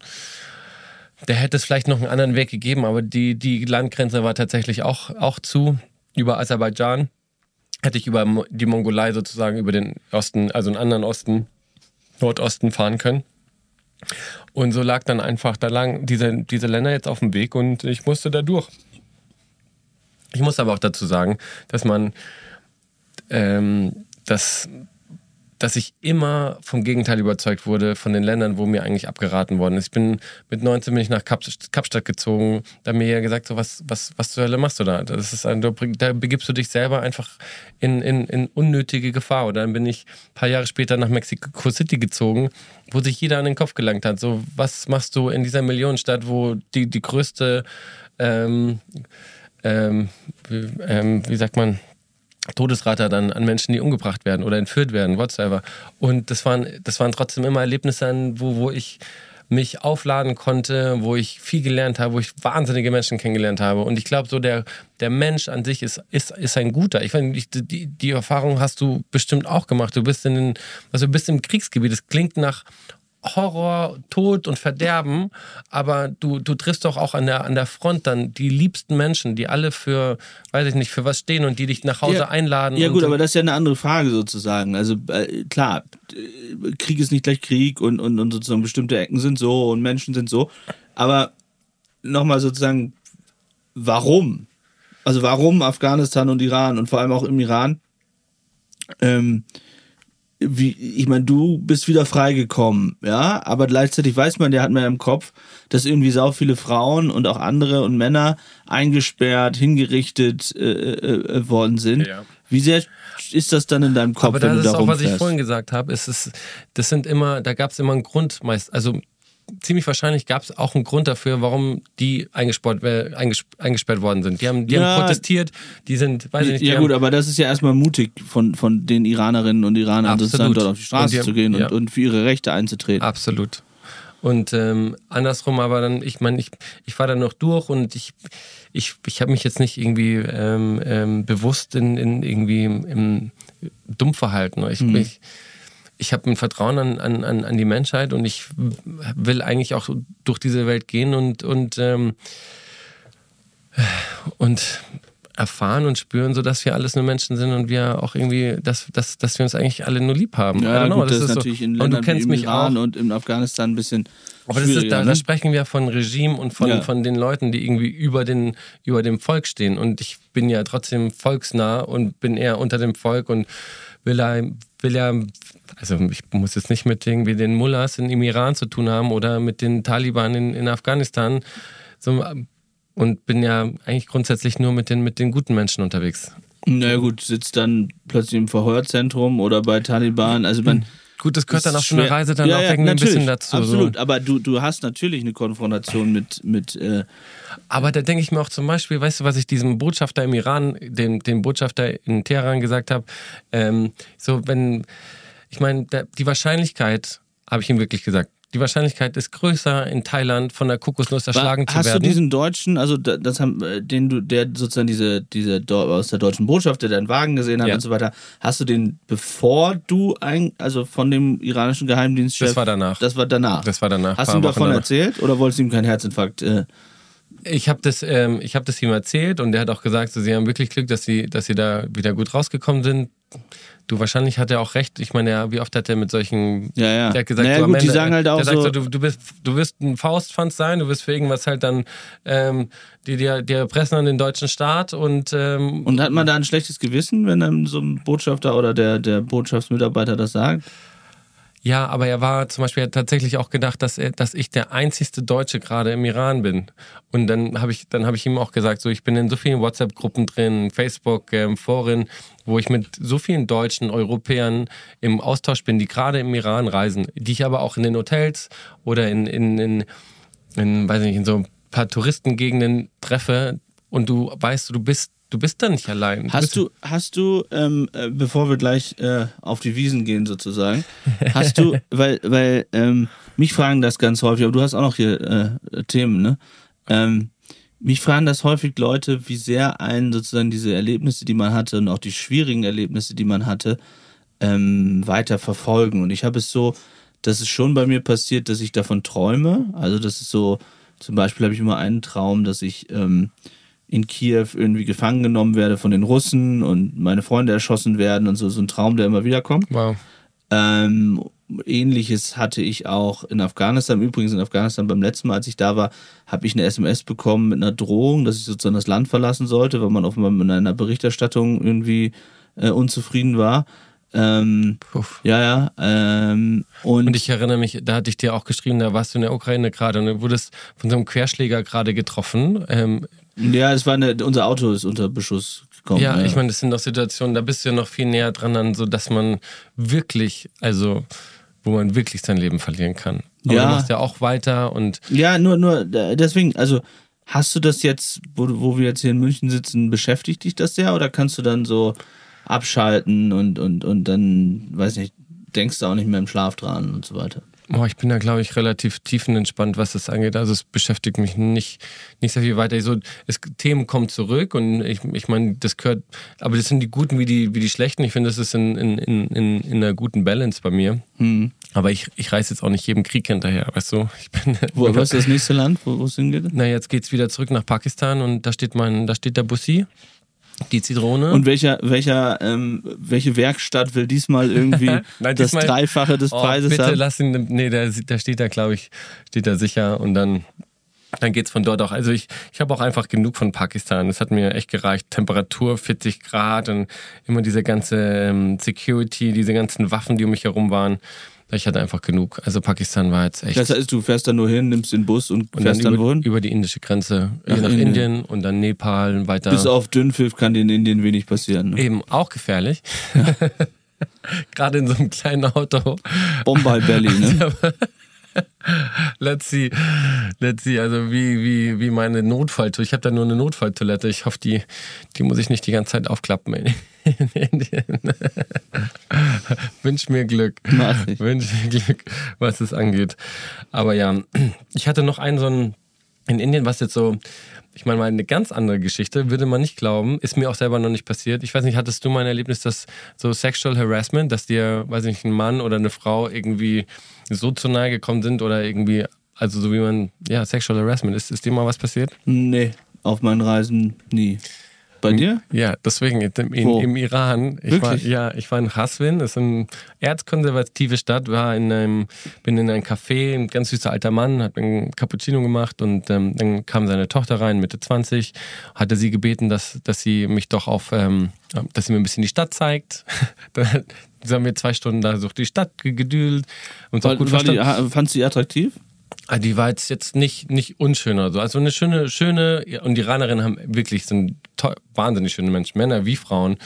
Der hätte es vielleicht noch einen anderen Weg gegeben, aber die, die Landgrenze war tatsächlich auch, auch zu, über Aserbaidschan. Hätte ich über die Mongolei sozusagen, über den Osten, also einen anderen Osten, Nordosten fahren können. Und so lag dann einfach da lang diese, diese Länder jetzt auf dem Weg und ich musste da durch. Ich muss aber auch dazu sagen, dass man ähm, das dass ich immer vom Gegenteil überzeugt wurde, von den Ländern, wo mir eigentlich abgeraten worden ist. Ich bin mit 19 bin ich nach Kap Kapstadt gezogen. Da mir ja gesagt, so was, was, was zur Hölle machst du da? Das ist ein, da begibst du dich selber einfach in, in, in unnötige Gefahr. Oder dann bin ich ein paar Jahre später nach Mexico City gezogen, wo sich jeder an den Kopf gelangt hat. So, was machst du in dieser Millionenstadt, wo die, die größte, ähm, ähm, wie, ähm, wie sagt man, Todesrate dann an Menschen, die umgebracht werden oder entführt werden, whatsoever. Und das waren, das waren trotzdem immer Erlebnisse, wo, wo ich mich aufladen konnte, wo ich viel gelernt habe, wo ich wahnsinnige Menschen kennengelernt habe. Und ich glaube, so der, der Mensch an sich ist, ist, ist ein guter. Ich meine, die, die Erfahrung hast du bestimmt auch gemacht. Du bist in den, also bist im Kriegsgebiet. Es klingt nach Horror, Tod und Verderben, aber du, du triffst doch auch an der, an der Front dann die liebsten Menschen, die alle für, weiß ich nicht, für was stehen und die dich nach Hause ja, einladen. Ja gut, aber das ist ja eine andere Frage sozusagen. Also äh, klar, Krieg ist nicht gleich Krieg und, und, und sozusagen bestimmte Ecken sind so und Menschen sind so, aber nochmal sozusagen, warum? Also warum Afghanistan und Iran und vor allem auch im Iran? Ähm, wie, ich meine, du bist wieder freigekommen, ja, aber gleichzeitig weiß man, der hat mir im Kopf, dass irgendwie sau viele Frauen und auch andere und Männer eingesperrt, hingerichtet äh, äh, äh worden sind. Ja. Wie sehr ist das dann in deinem Kopf, aber wenn du da ist auch, was ich vorhin gesagt habe, ist es, das sind immer, da gab es immer einen Grund meist, also ziemlich wahrscheinlich gab es auch einen Grund dafür, warum die eingesperrt, äh, eingesperrt worden sind. Die haben, die ja, haben protestiert, die sind, weiß ich nicht. Ja gut, aber das ist ja erstmal mutig von, von den Iranerinnen und Iranern, Absolut. dort auf die Straße haben, zu gehen ja. und, und für ihre Rechte einzutreten. Absolut. Und ähm, andersrum, aber dann, ich meine, ich, ich war dann noch durch und ich, ich, ich habe mich jetzt nicht irgendwie ähm, ähm, bewusst in, in irgendwie im, im dumm verhalten. Ich, mhm. ich, ich habe ein Vertrauen an, an, an die Menschheit und ich will eigentlich auch durch diese Welt gehen und, und, ähm, und erfahren und spüren, so dass wir alles nur Menschen sind und wir auch irgendwie, dass, dass, dass wir uns eigentlich alle nur lieb haben. Ja, know, gut, das, das, ist natürlich so. in Ländern und du kennst mich Iran auch. und in Afghanistan ein bisschen aber das ist, da, ne? da, sprechen wir von Regime und von, ja. von den Leuten, die irgendwie über, den, über dem Volk stehen. Und ich bin ja trotzdem volksnah und bin eher unter dem Volk und will will er, also ich muss jetzt nicht mit irgendwie den Mullahs in, im Iran zu tun haben oder mit den Taliban in, in Afghanistan. So, und bin ja eigentlich grundsätzlich nur mit den, mit den guten Menschen unterwegs. Na gut, sitzt dann plötzlich im Verhörzentrum oder bei Taliban. Also man. Gut, das gehört dann auf so eine Reise dann ja, auch ja, irgendwie ein bisschen dazu. Absolut, so. aber du, du hast natürlich eine Konfrontation mit. mit äh aber da denke ich mir auch zum Beispiel, weißt du, was ich diesem Botschafter im Iran, dem, dem Botschafter in Teheran gesagt habe? Ähm, so, wenn, ich meine, die Wahrscheinlichkeit, habe ich ihm wirklich gesagt, die Wahrscheinlichkeit ist größer, in Thailand von der Kokosnuss erschlagen War, zu werden. Hast du diesen Deutschen, also das haben, äh, den du, der sozusagen diese, diese aus der deutschen Botschaft, der deinen Wagen gesehen hat ja. und so weiter, hast du den bevor du ein, also von dem iranischen Geheimdienstchef? Das war danach. Das war danach. Das war danach. Hast du ihm davon erzählt oder wolltest du ihm keinen Herzinfarkt? Äh? Ich habe das, ähm, hab das ihm erzählt und der hat auch gesagt, so, sie haben wirklich Glück, dass sie, dass sie da wieder gut rausgekommen sind. Du, wahrscheinlich hat er auch recht. Ich meine, ja, wie oft hat er mit solchen. Ja, ja. Der hat gesagt, naja, so, gut, Ende, die sagen halt auch so, so du, du, bist, du wirst ein Faustpfand sein, du wirst für irgendwas halt dann. Ähm, die, die, die erpressen an den deutschen Staat und. Ähm, und hat man da ein schlechtes Gewissen, wenn dann so ein Botschafter oder der, der Botschaftsmitarbeiter das sagt? Ja, aber er war zum Beispiel tatsächlich auch gedacht, dass er, dass ich der einzigste Deutsche gerade im Iran bin. Und dann habe ich, dann habe ich ihm auch gesagt, so ich bin in so vielen WhatsApp-Gruppen drin, Facebook, ähm, Foren, wo ich mit so vielen deutschen Europäern im Austausch bin, die gerade im Iran reisen, die ich aber auch in den Hotels oder in, in, in, in weiß nicht, in so ein paar Touristengegenden treffe. Und du weißt, du bist Du bist da nicht allein. Hast du, hast du, ähm, äh, bevor wir gleich äh, auf die Wiesen gehen sozusagen, hast du, (laughs) weil, weil ähm, mich fragen das ganz häufig, aber du hast auch noch hier äh, Themen, ne? Ähm, mich fragen das häufig Leute, wie sehr einen sozusagen diese Erlebnisse, die man hatte und auch die schwierigen Erlebnisse, die man hatte, ähm, weiter verfolgen. Und ich habe es so, dass es schon bei mir passiert, dass ich davon träume. Also das ist so, zum Beispiel habe ich immer einen Traum, dass ich ähm, in Kiew irgendwie gefangen genommen werde von den Russen und meine Freunde erschossen werden und so, so ein Traum, der immer wieder kommt. Wow. Ähm, Ähnliches hatte ich auch in Afghanistan. Übrigens in Afghanistan beim letzten Mal, als ich da war, habe ich eine SMS bekommen mit einer Drohung, dass ich sozusagen das Land verlassen sollte, weil man offenbar mit einer Berichterstattung irgendwie äh, unzufrieden war. Ähm, ja, ja. Ähm, und, und, ich erinnere mich, da hatte ich dir auch geschrieben, da warst du in der Ukraine gerade und du wurdest von so einem Querschläger gerade getroffen. Ähm, ja, es war eine, unser Auto ist unter Beschuss gekommen. Ja, ja. ich meine, das sind doch Situationen, da bist du ja noch viel näher dran an, so dass man wirklich, also wo man wirklich sein Leben verlieren kann. Aber ja. du machst ja auch weiter und. Ja, nur, nur, deswegen, also hast du das jetzt, wo, wo wir jetzt hier in München sitzen, beschäftigt dich das sehr oder kannst du dann so abschalten und, und, und dann, weiß nicht, denkst du auch nicht mehr im Schlaf dran und so weiter? Oh, ich bin da, glaube ich, relativ tiefenentspannt, was das angeht. Also es beschäftigt mich nicht, nicht sehr viel weiter. So, es, Themen kommen zurück und ich, ich meine, das gehört, aber das sind die guten wie die, wie die schlechten. Ich finde, das ist in, in, in, in einer guten Balance bei mir. Hm. Aber ich, ich reise jetzt auch nicht jedem Krieg hinterher, weißt du? Ich bin, (laughs) wo, was ist das nächste Land, wo es hingeht? Na, jetzt geht es wieder zurück nach Pakistan und da steht mein, da steht der Bussi. Die Zitrone. Und welcher, welcher, ähm, welche Werkstatt will diesmal irgendwie (laughs) Nein, das diesmal, Dreifache des oh, Preises bitte haben? lass ihn, nee, da, da steht da, glaube ich, steht da sicher und dann, dann geht's von dort auch. Also ich, ich habe auch einfach genug von Pakistan. Es hat mir echt gereicht. Temperatur 40 Grad und immer diese ganze ähm, Security, diese ganzen Waffen, die um mich herum waren. Ich hatte einfach genug. Also Pakistan war jetzt echt. Das heißt, du fährst dann nur hin, nimmst den Bus und, und fährst dann, dann wohin? Über die indische Grenze. Nach, nach Indien. Indien. und dann Nepal weiter. Bis auf Dünnpfiff kann dir in Indien wenig passieren. Ne? Eben, auch gefährlich. Ja. (laughs) Gerade in so einem kleinen Auto. Bombay Belly, ne? (laughs) let's see, let's see, also wie, wie, wie meine Notfalltoilette. Ich habe da nur eine Notfalltoilette. Ich hoffe, die, die muss ich nicht die ganze Zeit aufklappen. Ey. (laughs) Wünsch mir Glück. Wünsch mir Glück, was es angeht. Aber ja, ich hatte noch einen so einen in Indien, was jetzt so, ich meine mal eine ganz andere Geschichte, würde man nicht glauben, ist mir auch selber noch nicht passiert. Ich weiß nicht, hattest du mal ein Erlebnis, dass so Sexual Harassment, dass dir, weiß nicht, ein Mann oder eine Frau irgendwie so zu nahe gekommen sind oder irgendwie, also so wie man, ja, Sexual Harassment, ist, ist dir mal was passiert? Nee, auf meinen Reisen nie. Bei dir? Ja, deswegen im, in, im Iran. Ich war, ja, ich war in Haswin, das ist eine erzkonservative Stadt, war in einem, bin in ein Café, ein ganz süßer alter Mann, hat einen Cappuccino gemacht und ähm, dann kam seine Tochter rein, Mitte 20, hatte sie gebeten, dass, dass sie mich doch auf, ähm, dass sie mir ein bisschen die Stadt zeigt. (laughs) dann haben wir zwei Stunden da durch die Stadt gedühlt. Und war, gut war die, fandst du sie attraktiv? Ah, die war jetzt, jetzt nicht, nicht unschön oder so. Also eine schöne, schöne, und die Iranerinnen haben wirklich, sind toll, wahnsinnig schöne Menschen, Männer wie Frauen.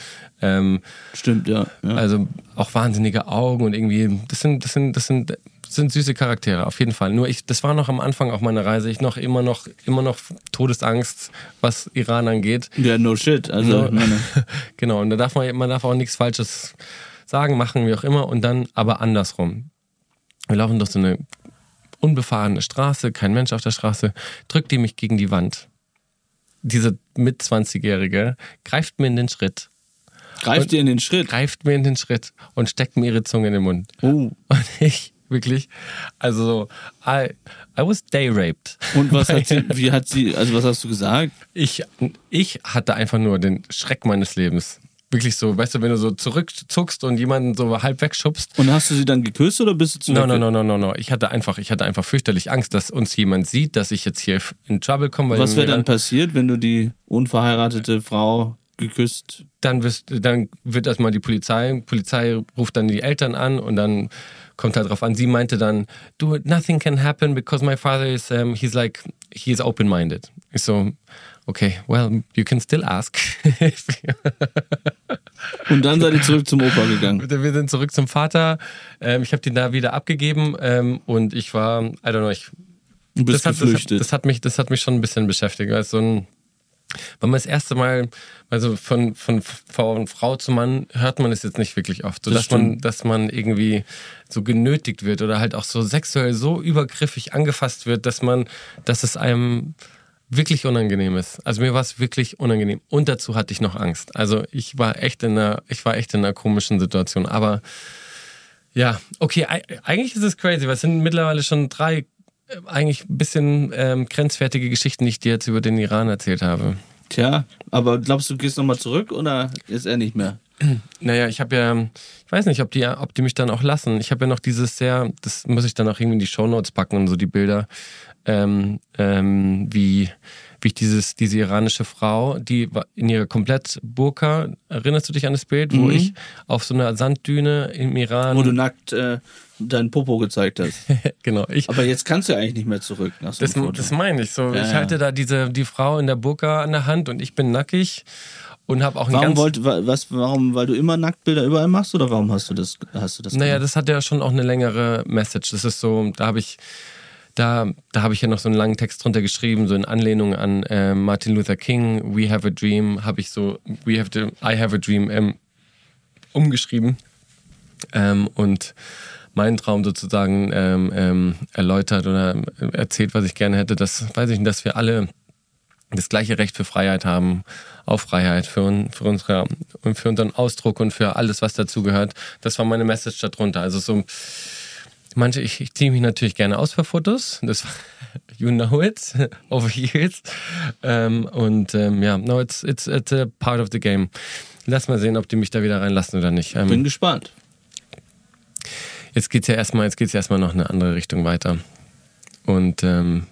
Ähm, Stimmt, ja, ja, Also auch wahnsinnige Augen und irgendwie, das sind, das sind, das sind, das sind süße Charaktere, auf jeden Fall. Nur ich, das war noch am Anfang auch meiner Reise, ich noch immer noch, immer noch Todesangst, was Iran angeht. Ja, no shit. Also, no, (laughs) genau, und da darf man, man darf auch nichts Falsches sagen, machen, wie auch immer, und dann aber andersrum. Wir laufen durch so eine unbefahrene Straße, kein Mensch auf der Straße, drückt die mich gegen die Wand. Diese mit 20-Jährige greift mir in den Schritt. Greift dir in den Schritt? Greift mir in den Schritt und steckt mir ihre Zunge in den Mund. Oh. Und ich, wirklich, also, I, I was day raped. Und was hat sie, (laughs) wie hat sie, also was hast du gesagt? Ich, ich hatte einfach nur den Schreck meines Lebens wirklich so, weißt du, wenn du so zurückzuckst und jemanden so halb wegschubst. Und hast du sie dann geküsst oder bist du zu no, no, no, no, no. Ich hatte einfach, ich hatte einfach fürchterlich Angst, dass uns jemand sieht, dass ich jetzt hier in Trouble komme. Was wäre dann passiert, wenn du die unverheiratete Frau geküsst? Dann, wirst, dann wird erstmal die Polizei, Polizei ruft dann die Eltern an und dann kommt halt drauf an. Sie meinte dann, do nothing can happen because my father is, um, he's like, he is open-minded. Ich so, okay, well, you can still ask. (laughs) (laughs) Und dann seid ihr zurück zum Opa gegangen. (laughs) Wir sind zurück zum Vater. Ähm, ich habe den da wieder abgegeben ähm, und ich war, I don't know, ich. Du bist das geflüchtet. Hat, das, hat, mich, das hat mich schon ein bisschen beschäftigt. Weil so ein, wenn man das erste Mal, also von, von, von Frau zu Mann hört man es jetzt nicht wirklich oft. So, das dass, man, dass man irgendwie so genötigt wird oder halt auch so sexuell so übergriffig angefasst wird, dass man, dass es einem wirklich unangenehm ist. Also mir war es wirklich unangenehm. Und dazu hatte ich noch Angst. Also ich war echt in einer, ich war echt in einer komischen Situation. Aber ja, okay, eigentlich ist es crazy, weil es sind mittlerweile schon drei äh, eigentlich ein bisschen ähm, grenzwertige Geschichten, die ich dir jetzt über den Iran erzählt habe. Tja, aber glaubst du, du gehst nochmal zurück oder ist er nicht mehr? Naja, ich habe ja, ich weiß nicht, ob die, ob die mich dann auch lassen. Ich habe ja noch dieses sehr, das muss ich dann auch irgendwie in die Shownotes packen und so die Bilder ähm, ähm, wie, wie ich dieses, diese iranische Frau, die in ihrer komplett Burka, erinnerst du dich an das Bild, wo mhm. ich auf so einer Sanddüne im Iran. Wo du nackt äh, deinen Popo gezeigt hast. (laughs) genau. Ich, Aber jetzt kannst du eigentlich nicht mehr zurück nach so das, das meine ich so. Ja, ich halte da diese, die Frau in der Burka an der Hand und ich bin nackig und habe auch ein warum wollt, was, warum, weil du immer Nacktbilder überall machst oder warum hast du das, hast du das? Naja, gemacht? das hat ja schon auch eine längere Message. Das ist so, da habe ich da, da habe ich ja noch so einen langen Text drunter geschrieben, so in Anlehnung an äh, Martin Luther King, We Have a Dream, habe ich so We Have to, I Have a Dream ähm, umgeschrieben ähm, und meinen Traum sozusagen ähm, ähm erläutert oder erzählt, was ich gerne hätte. Das weiß ich nicht, dass wir alle das gleiche Recht für Freiheit haben, auf Freiheit, für, für, unsere, für unseren Ausdruck und für alles, was dazugehört. Das war meine Message darunter. Also so Manche, ich, ich ziehe mich natürlich gerne aus für Fotos. Das, (laughs) you know it, (laughs) over years. Ähm, und ähm, ja, no, it's, it's, it's a part of the game. Lass mal sehen, ob die mich da wieder reinlassen oder nicht. Ähm, Bin gespannt. Jetzt geht's ja erstmal, jetzt geht's erstmal noch in eine andere Richtung weiter. Und ähm,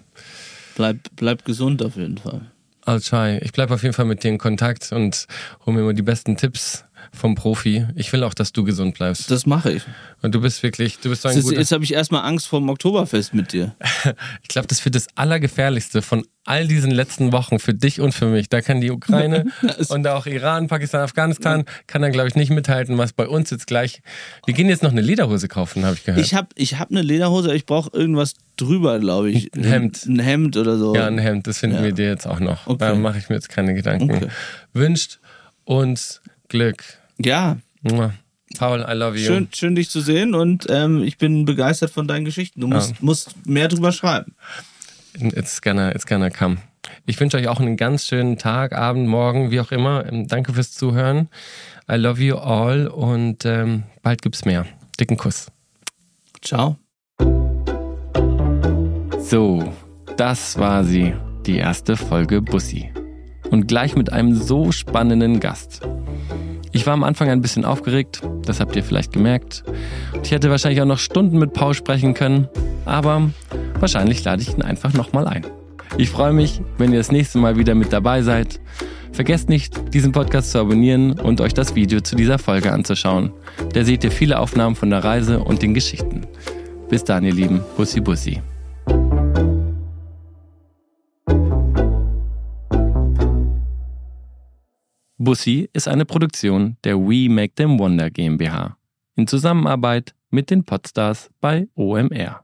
bleib, bleib gesund auf jeden Fall. I'll try. Ich bleibe auf jeden Fall mit dir in Kontakt und hole mir immer die besten Tipps vom Profi. Ich will auch, dass du gesund bleibst. Das mache ich. Und du bist wirklich, du bist so ein ist, Jetzt habe ich erstmal Angst vor dem Oktoberfest mit dir. (laughs) ich glaube, das wird das Allergefährlichste von all diesen letzten Wochen für dich und für mich. Da kann die Ukraine (laughs) und auch Iran, Pakistan, Afghanistan, kann dann, glaube ich, nicht mithalten, was bei uns jetzt gleich. Wir gehen jetzt noch eine Lederhose kaufen, habe ich gehört. Ich habe ich hab eine Lederhose, ich brauche irgendwas drüber, glaube ich. Ein Hemd. Ein Hemd oder so. Ja, ein Hemd, das finden ja. wir dir jetzt auch noch. Okay. Da mache ich mir jetzt keine Gedanken. Okay. Wünscht uns Glück. Ja. Paul, I love you. Schön, schön dich zu sehen und ähm, ich bin begeistert von deinen Geschichten. Du musst, ja. musst mehr drüber schreiben. It's gonna, it's gonna come. Ich wünsche euch auch einen ganz schönen Tag, Abend, Morgen, wie auch immer. Ähm, danke fürs Zuhören. I love you all und ähm, bald gibt's mehr. Dicken Kuss. Ciao. So, das war sie, die erste Folge Bussi. Und gleich mit einem so spannenden Gast. Ich war am Anfang ein bisschen aufgeregt, das habt ihr vielleicht gemerkt. Und ich hätte wahrscheinlich auch noch Stunden mit Paul sprechen können, aber wahrscheinlich lade ich ihn einfach nochmal ein. Ich freue mich, wenn ihr das nächste Mal wieder mit dabei seid. Vergesst nicht, diesen Podcast zu abonnieren und euch das Video zu dieser Folge anzuschauen. Da seht ihr viele Aufnahmen von der Reise und den Geschichten. Bis dann, ihr Lieben. Bussi Bussi. Bussi ist eine Produktion der We Make Them Wonder GmbH in Zusammenarbeit mit den Podstars bei OMR.